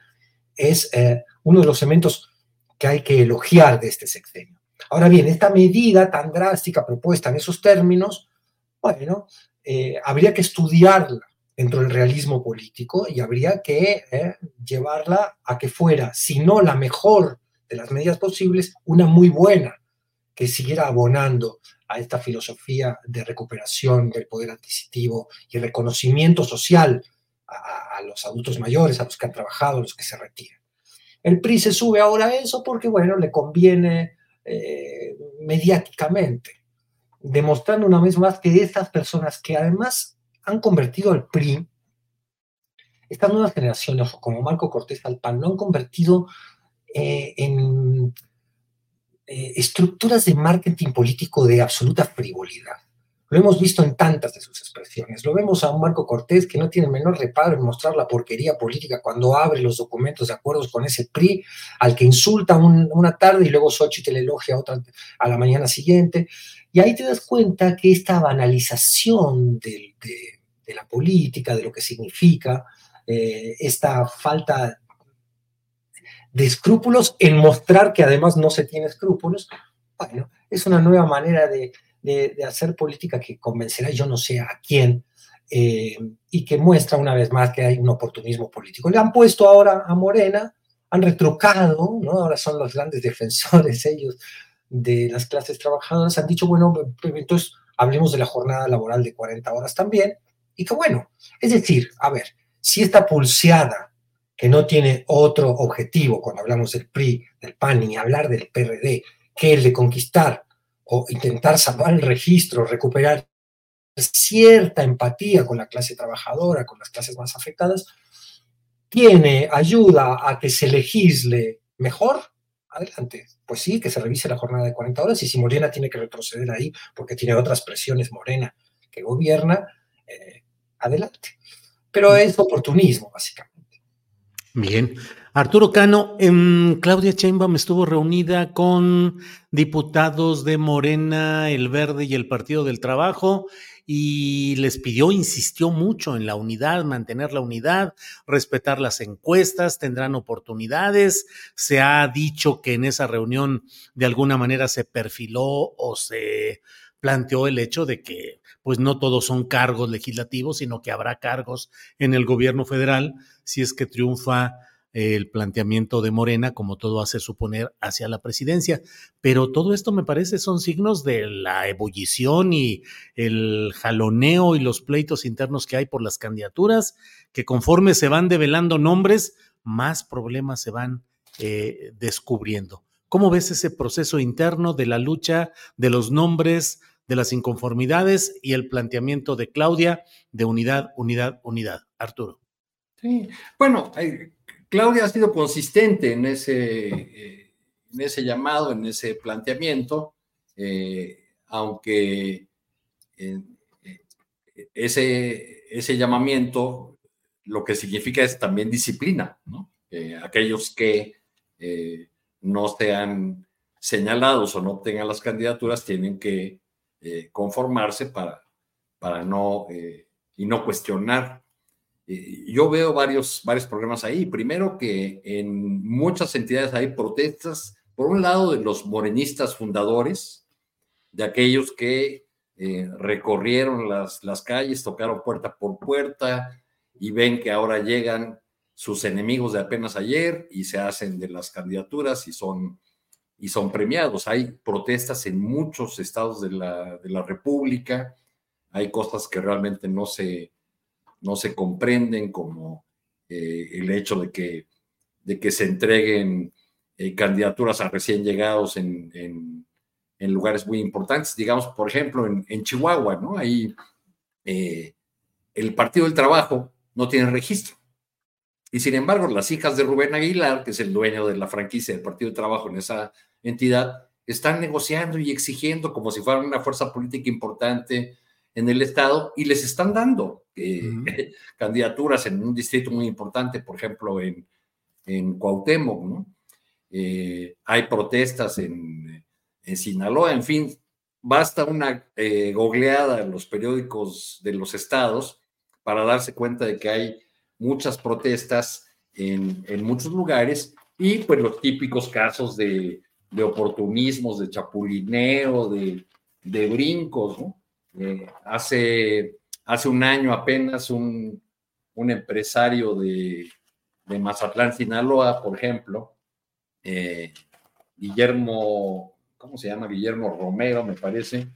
es eh, uno de los elementos que hay que elogiar de este sexenio. Ahora bien, esta medida tan drástica propuesta en esos términos, bueno, eh, habría que estudiarla dentro del realismo político y habría que eh, llevarla a que fuera, si no la mejor de las medidas posibles, una muy buena, que siguiera abonando a esta filosofía de recuperación del poder adquisitivo y reconocimiento social a, los adultos mayores, a los que han trabajado, a los que se retiran. El PRI se sube ahora a eso porque, bueno, le conviene eh, mediáticamente, demostrando una vez más que estas personas que además han convertido al PRI, estas nuevas generaciones, como Marco Cortés al PAN, lo han convertido eh, en eh, estructuras de marketing político de absoluta frivolidad. Lo hemos visto en tantas de sus expresiones. Lo vemos a un Marco Cortés que no tiene menor reparo en mostrar la porquería política cuando abre los documentos de acuerdos con ese PRI, al que insulta una tarde y luego Xochitl elogia otra a la mañana siguiente. Y ahí te das cuenta que esta banalización de, la política, de lo que significa, eh, esta falta de escrúpulos en mostrar que además no se tiene escrúpulos, bueno, es una nueva manera de, de, hacer política que convencerá yo no sé a quién eh, y que muestra una vez más que hay un oportunismo político. Le han puesto ahora a Morena, han retrucado, ¿no? ahora son los grandes defensores ellos de las clases trabajadoras, han dicho, bueno, entonces hablemos de la jornada laboral de 40 horas también, y que bueno, es decir, a ver, si esta pulseada que no tiene otro objetivo cuando hablamos del PRI, del PAN, ni hablar del PRD, que el de conquistar o intentar salvar el registro, recuperar cierta empatía con la clase trabajadora, con las clases más afectadas, tiene ayuda a que se legisle mejor, adelante. Pues sí, que se revise la jornada de 40 horas y si Morena tiene que retroceder ahí porque tiene otras presiones Morena que gobierna, eh, adelante. Pero es oportunismo, básicamente. Bien, Arturo Cano, en Claudia Sheinbaum estuvo reunida con diputados de Morena, El Verde y el Partido del Trabajo y les pidió, insistió mucho en la unidad, mantener la unidad, respetar las encuestas, tendrán oportunidades. Se ha dicho que en esa reunión de alguna manera se perfiló o se planteó el hecho de que pues no todos son cargos legislativos, sino que habrá cargos en el gobierno federal si es que triunfa el planteamiento de Morena, como todo hace suponer, hacia la presidencia. Pero todo esto me parece son signos de la ebullición y el jaloneo y los pleitos internos que hay por las candidaturas, que conforme se van develando nombres, más problemas se van eh, descubriendo. ¿Cómo ves ese proceso interno de la lucha de los nombres, de las inconformidades y el planteamiento de Claudia de unidad, unidad, unidad? Arturo. Sí, bueno, hay Claudia ha sido consistente en ese, eh, en ese llamado, en ese planteamiento, eh, aunque eh, ese, ese llamamiento lo que significa es también disciplina, ¿no? aquellos que no sean señalados o no tengan las candidaturas tienen que conformarse para, para no, y no cuestionar eh, yo veo varios, varios problemas ahí. Primero que en muchas entidades hay protestas, por un lado de los morenistas fundadores, de aquellos que eh, recorrieron las, las calles, tocaron puerta por puerta y ven que ahora llegan sus enemigos de apenas ayer y se hacen de las candidaturas y son, y son premiados. Hay protestas en muchos estados de la, de la República, hay cosas que realmente no se, no se comprenden, como eh, el hecho de que, de que se entreguen eh, candidaturas a recién llegados en, en, lugares muy importantes, digamos, por ejemplo, en, en Chihuahua, ¿no? Ahí eh, el Partido del Trabajo no tiene registro. Y sin embargo, las hijas de Rubén Aguilar, que es el dueño de la franquicia del Partido del Trabajo en esa entidad, están negociando y exigiendo como si fueran una fuerza política importante en el Estado y les están dando candidaturas en un distrito muy importante, por ejemplo, en, en Cuauhtémoc, ¿no? Eh, hay protestas en, en, Sinaloa, en fin, basta una eh, googleada en los periódicos de los estados para darse cuenta de que hay muchas protestas en, en muchos lugares y pues los típicos casos de, de oportunismos, de chapulineo, de, de brincos, ¿no? Eh, hace, hace un año apenas un, un empresario de, de Mazatlán, Sinaloa, por ejemplo, eh, Guillermo, ¿cómo se llama? Guillermo Romero, me parece.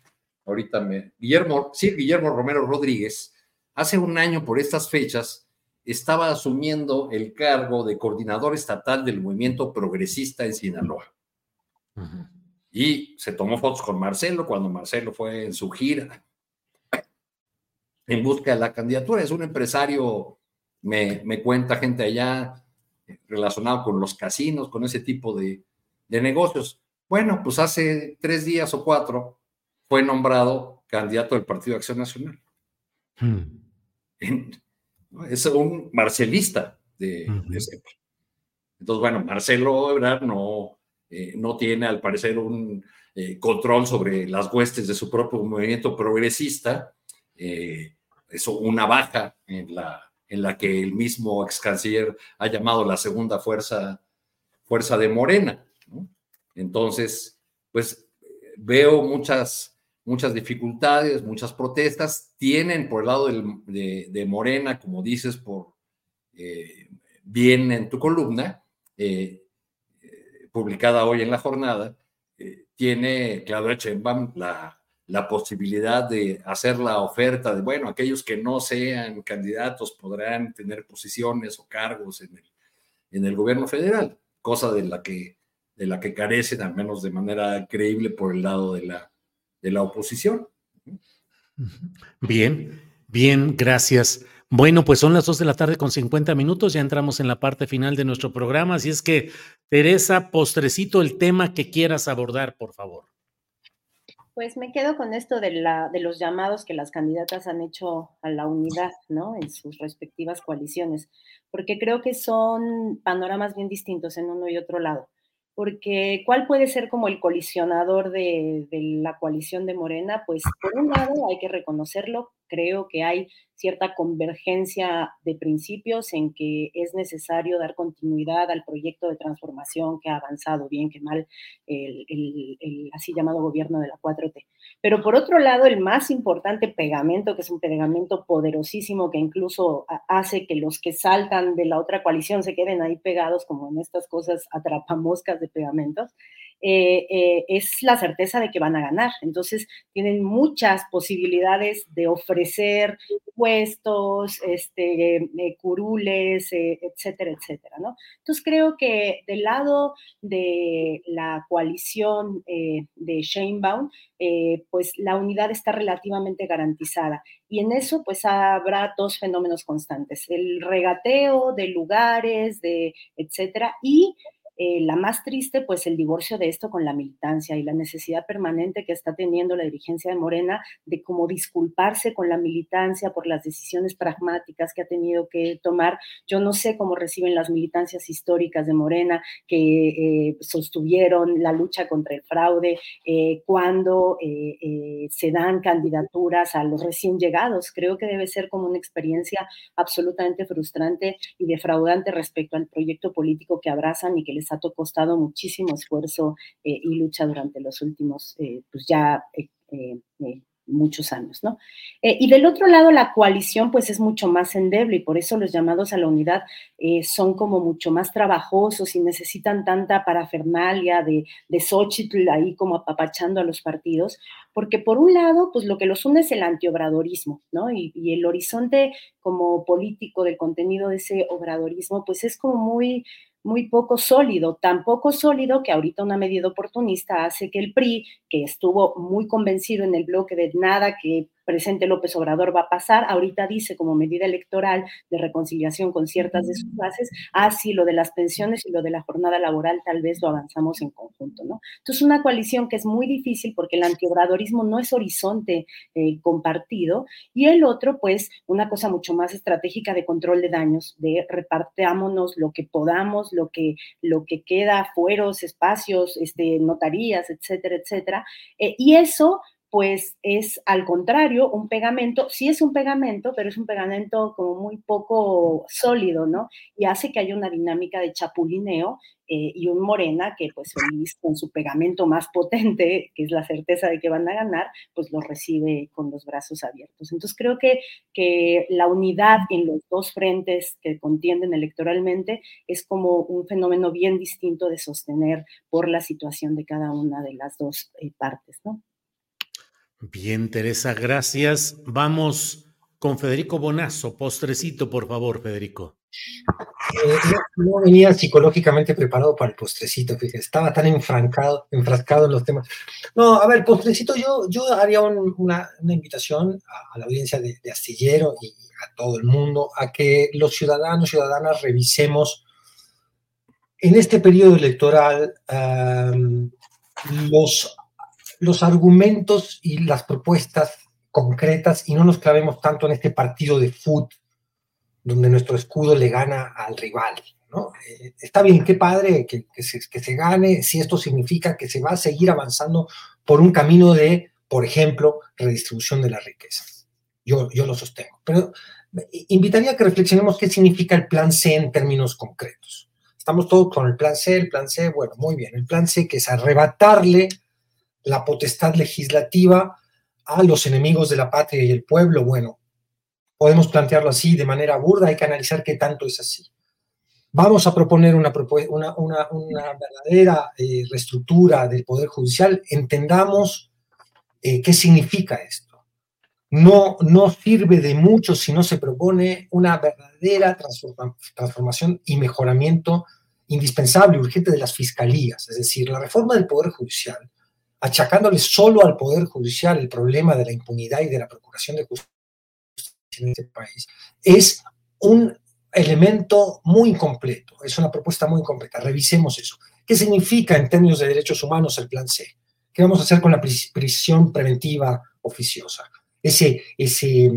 Ahorita me. Guillermo, sí, Guillermo Romero Rodríguez, hace un año por estas fechas estaba asumiendo el cargo de coordinador estatal del movimiento progresista en Sinaloa. Y se tomó fotos con Marcelo cuando Marcelo fue en su gira en busca de la candidatura. Es un empresario, me, me cuenta gente allá, relacionado con los casinos, con ese tipo de, negocios. Bueno, pues hace tres días o cuatro fue nombrado candidato del Partido de Acción Nacional. Hmm. es un marcelista de, ese. Entonces, bueno, Marcelo Ebrard no, eh, no tiene, al parecer, un eh, control sobre las huestes de su propio movimiento progresista. Eh, eso, una baja en la, en la que el mismo ex canciller ha llamado la segunda fuerza, fuerza de Morena. Entonces, pues veo muchas, muchas dificultades, muchas protestas. Tienen por el lado de, Morena, como dices, por bien en tu columna, publicada hoy en la jornada, eh, tiene Claudia Sheinbaum la la posibilidad de hacer la oferta de, bueno, aquellos que no sean candidatos podrán tener posiciones o cargos en el, en el gobierno federal, cosa de la que, de la que carecen, al menos de manera creíble, por el lado de la, de la oposición. Bien, bien, gracias. Bueno, pues son las dos de la tarde con 50 minutos, ya entramos en la parte final de nuestro programa, así es que, Teresa, postrecito el tema que quieras abordar, por favor. Pues me quedo con esto de, la, de los llamados que las candidatas han hecho a la unidad, ¿no? En sus respectivas coaliciones, porque creo que son panoramas bien distintos en uno y otro lado porque ¿cuál puede ser como el colisionador de, la coalición de Morena? Pues por un lado hay que reconocerlo, creo que hay cierta convergencia de principios en que es necesario dar continuidad al proyecto de transformación que ha avanzado bien que mal el, el así llamado gobierno de la 4T. Pero por otro lado, el más importante pegamento, que es un pegamento poderosísimo que incluso hace que los que saltan de la otra coalición se queden ahí pegados, como en estas cosas atrapamoscas de pegamentos, eh, eh, es la certeza de que van a ganar. Entonces, tienen muchas posibilidades de ofrecer puestos, este, eh, curules, etcétera, etcétera, ¿no? Entonces, creo que del lado de la coalición de Sheinbaum, pues la unidad está relativamente garantizada. Y en eso, pues habrá dos fenómenos constantes, el regateo de lugares, de etcétera, y eh, la más triste, pues el divorcio de esto con la militancia y la necesidad permanente que está teniendo la dirigencia de Morena de como disculparse con la militancia por las decisiones pragmáticas que ha tenido que tomar. Yo no sé cómo reciben las militancias históricas de Morena que eh, sostuvieron la lucha contra el fraude eh, cuando se dan candidaturas a los recién llegados. Creo que debe ser como una experiencia absolutamente frustrante y defraudante respecto al proyecto político que abrazan y que les ha costado muchísimo esfuerzo eh, y lucha durante los últimos, eh, pues ya eh, muchos años, ¿no? Y del otro lado, la coalición pues es mucho más endeble y por eso los llamados a la unidad son como mucho más trabajosos y necesitan tanta parafernalia de, de Xochitl ahí como apapachando a los partidos, porque por un lado, pues lo que los une es el antiobradorismo, ¿no? Y el horizonte como político del contenido de ese obradorismo, pues es como muy muy poco sólido, tan poco sólido que ahorita una medida oportunista hace que el PRI, que estuvo muy convencido en el bloque de nada que presente López Obrador va a pasar. Ahorita dice como medida electoral de reconciliación con ciertas de sus bases, así ah, lo de las pensiones y lo de la jornada laboral tal vez lo avanzamos en conjunto, ¿no? Entonces, una coalición que es muy difícil porque el antiobradorismo no es horizonte eh, compartido y el otro, pues, una cosa mucho más estratégica de control de daños, de repartámonos lo que podamos, lo que, lo que queda, fueros, espacios, este, notarías, etcétera, etcétera. Eh, y eso pues es al contrario un pegamento, sí es un pegamento, pero es un pegamento como muy poco sólido, ¿no? Y hace que haya una dinámica de chapulineo eh, y un Morena que pues feliz con su pegamento más potente, que es la certeza de que van a ganar, pues lo recibe con los brazos abiertos. Entonces creo que, que la unidad en los dos frentes que contienden electoralmente es como un fenómeno bien distinto de sostener por la situación de cada una de las dos eh, partes, ¿no? Bien, Teresa, gracias. Vamos con Federico Bonazo. Postrecito, por favor, Federico. Eh, no, venía psicológicamente preparado para el postrecito, fíjate, estaba tan enfrancado, enfrascado en los temas. No, a ver, postrecito, yo, yo haría una, invitación a, la audiencia de, Astillero y a todo el mundo a que los ciudadanos y ciudadanas revisemos en este periodo electoral los los argumentos y las propuestas concretas y no nos clavemos tanto en este partido de fútbol donde nuestro escudo le gana al rival. ¿no? Eh, está bien, qué padre que, se, que se gane, si esto significa que se va a seguir avanzando por un camino de, por ejemplo, redistribución de la riqueza. Yo, yo lo sostengo. Pero invitaría a que reflexionemos qué significa el plan C en términos concretos. Estamos todos con el plan C, el plan C, bueno, muy bien. El plan C que es arrebatarle la potestad legislativa a los enemigos de la patria y el pueblo. Bueno, podemos plantearlo así de manera burda, hay que analizar qué tanto es así. Vamos a proponer una, una, una, verdadera eh, reestructura del Poder Judicial. Entendamos eh, qué significa esto. No, no sirve de mucho si no se propone una verdadera transformación y mejoramiento indispensable, urgente de las fiscalías. Es decir, la reforma del Poder Judicial achacándole solo al Poder Judicial el problema de la impunidad y de la procuración de justicia en este país, es un elemento muy incompleto, es una propuesta muy incompleta. Revisemos eso. ¿Qué significa en términos de derechos humanos el plan C? ¿Qué vamos a hacer con la prisión preventiva oficiosa? Ese, ese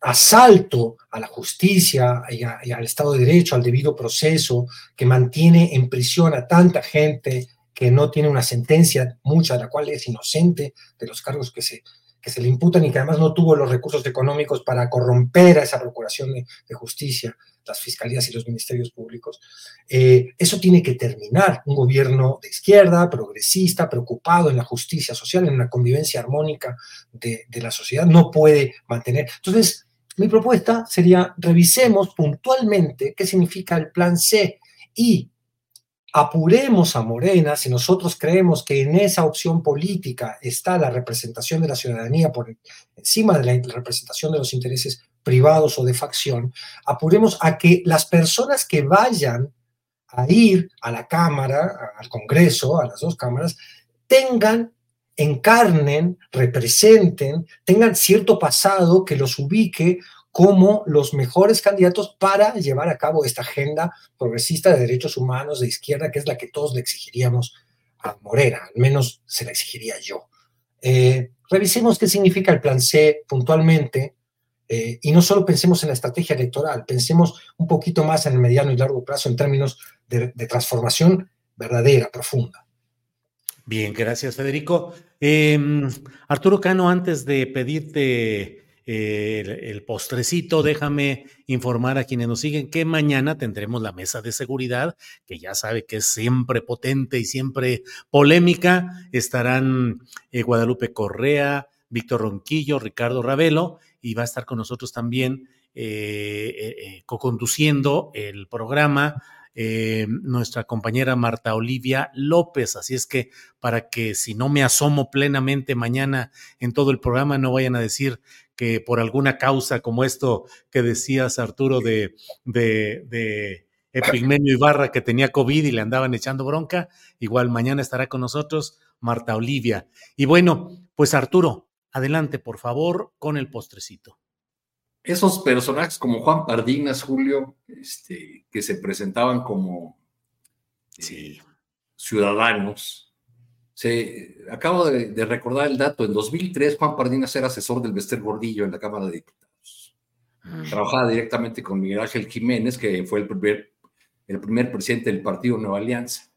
asalto a la justicia y, y, al Estado de Derecho, al debido proceso, que mantiene en prisión a tanta gente que no tiene una sentencia, mucha de la cual es inocente de los cargos que se, que se le imputan y que además no tuvo los recursos económicos para corromper a esa procuración de, justicia, las fiscalías y los ministerios públicos. Eh, eso tiene que terminar. Un gobierno de izquierda, progresista, preocupado en la justicia social, en una convivencia armónica de, de la sociedad, no puede mantener. Entonces, mi propuesta sería revisemos puntualmente qué significa el plan C y apuremos a Morena si nosotros creemos que en esa opción política está la representación de la ciudadanía por encima de la representación de los intereses privados o de facción, apuremos a que las personas que vayan a ir a la Cámara, al Congreso, a las dos cámaras, tengan, encarnen, representen, tengan cierto pasado que los ubique como los mejores candidatos para llevar a cabo esta agenda progresista de derechos humanos de izquierda, que es la que todos le exigiríamos a Morena, al menos se la exigiría yo. Eh, revisemos qué significa el plan C puntualmente eh, y no solo pensemos en la estrategia electoral, pensemos un poquito más en el mediano y largo plazo en términos de, transformación verdadera, profunda. Bien, gracias Federico. Em, Arturo Cano, antes de pedirte el, postrecito, déjame informar a quienes nos siguen que mañana tendremos la mesa de seguridad, que ya sabe que es siempre potente y siempre polémica. Estarán eh, Guadalupe Correa, Víctor Ronquillo, Ricardo Ravelo, y va a estar con nosotros también eh, eh, eh, co-conduciendo el programa eh, nuestra compañera Marta Olivia López. Así es que para que si no me asomo plenamente mañana en todo el programa, no vayan a decir que por alguna causa como esto que decías, Arturo, de, de, de Epigmenio Ibarra, que tenía COVID y le andaban echando bronca, igual mañana estará con nosotros Marta Olivia. Y bueno, pues Arturo, adelante, por favor, con el postrecito esos personajes como Juan Pardinas, Julio, este, que se presentaban como eh, ciudadanos. Se, acabo de, recordar el dato, en 2003 Juan Pardinas era asesor del Bester Gordillo en la Cámara de Diputados. Mm. Trabajaba directamente con Miguel Ángel Jiménez, que fue el primer, el primer presidente del Partido Nueva Alianza.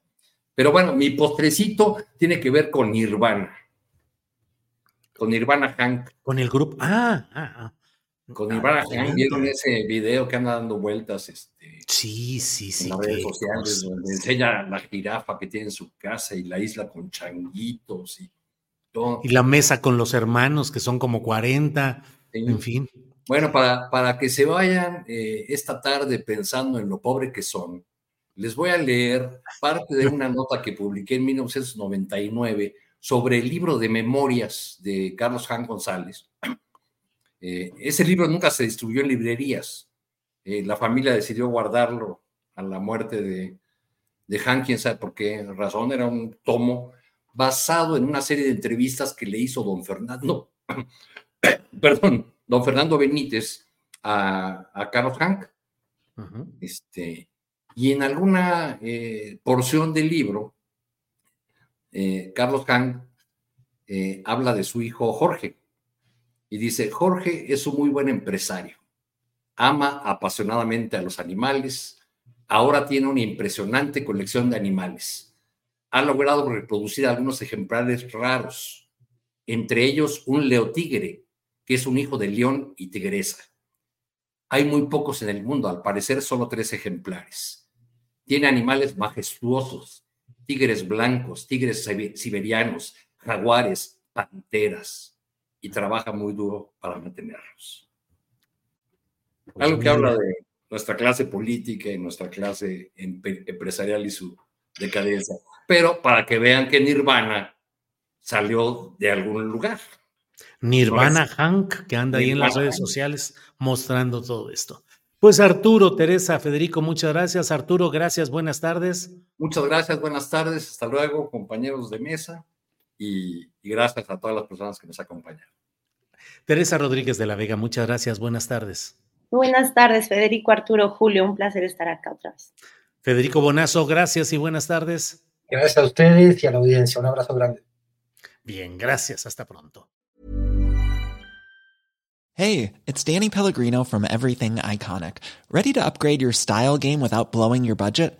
Pero bueno, mi postrecito tiene que ver con Nirvana. Con Nirvana Hank. Con el grupo. Ah, ah, ah. Con Iván vieron ese video que anda dando vueltas este, sí, sí, sí, en las redes sociales, donde enseña la jirafa que tiene en su casa y la isla con changuitos y todo. Y la mesa con los hermanos, que son como 40, en fin. Bueno, para, para que se vayan eh, esta tarde pensando en lo pobre que son, les voy a leer parte de una nota que publiqué en 1999 sobre el libro de memorias de Carlos Jan González eh, ese libro nunca se distribuyó en librerías. Eh, la familia decidió guardarlo a la muerte de, de Han, quién sabe por qué razón. Era un tomo basado en una serie de entrevistas que le hizo don Fernando, perdón, don Fernando Benítez a, Carlos Hank. este, y en alguna eh, porción del libro, Carlos Hank habla de su hijo Jorge y dice, Jorge es un muy buen empresario, ama apasionadamente a los animales, ahora tiene una impresionante colección de animales. Ha logrado reproducir algunos ejemplares raros, entre ellos un leotigre, que es un hijo de león y tigresa. Hay muy pocos en el mundo, al parecer solo tres ejemplares. Tiene animales majestuosos, tigres blancos, tigres siberianos, jaguares, panteras y trabaja muy duro para mantenerlos. Pues Algo que habla de nuestra clase política y nuestra clase empresarial y su decadencia. Pero para que vean que Nirvana salió de algún lugar. Nirvana Hank, que anda ahí en las redes sociales mostrando todo esto. Pues Arturo, Teresa, Federico, muchas gracias. Arturo, gracias, buenas tardes. Muchas gracias, buenas tardes. Hasta luego, compañeros de mesa y, gracias a todas las personas que nos acompañan. Teresa Rodríguez de la Vega, muchas gracias. Buenas tardes. Buenas tardes, Federico, Arturo, Julio. Un placer estar acá otra vez. Federico Bonazo, gracias y buenas tardes. Gracias a ustedes y a la audiencia. Un abrazo grande. Bien, gracias. Hasta pronto. Hey, it's Danny Pellegrino from Everything Iconic. ¿Ready to upgrade your style game without blowing your budget?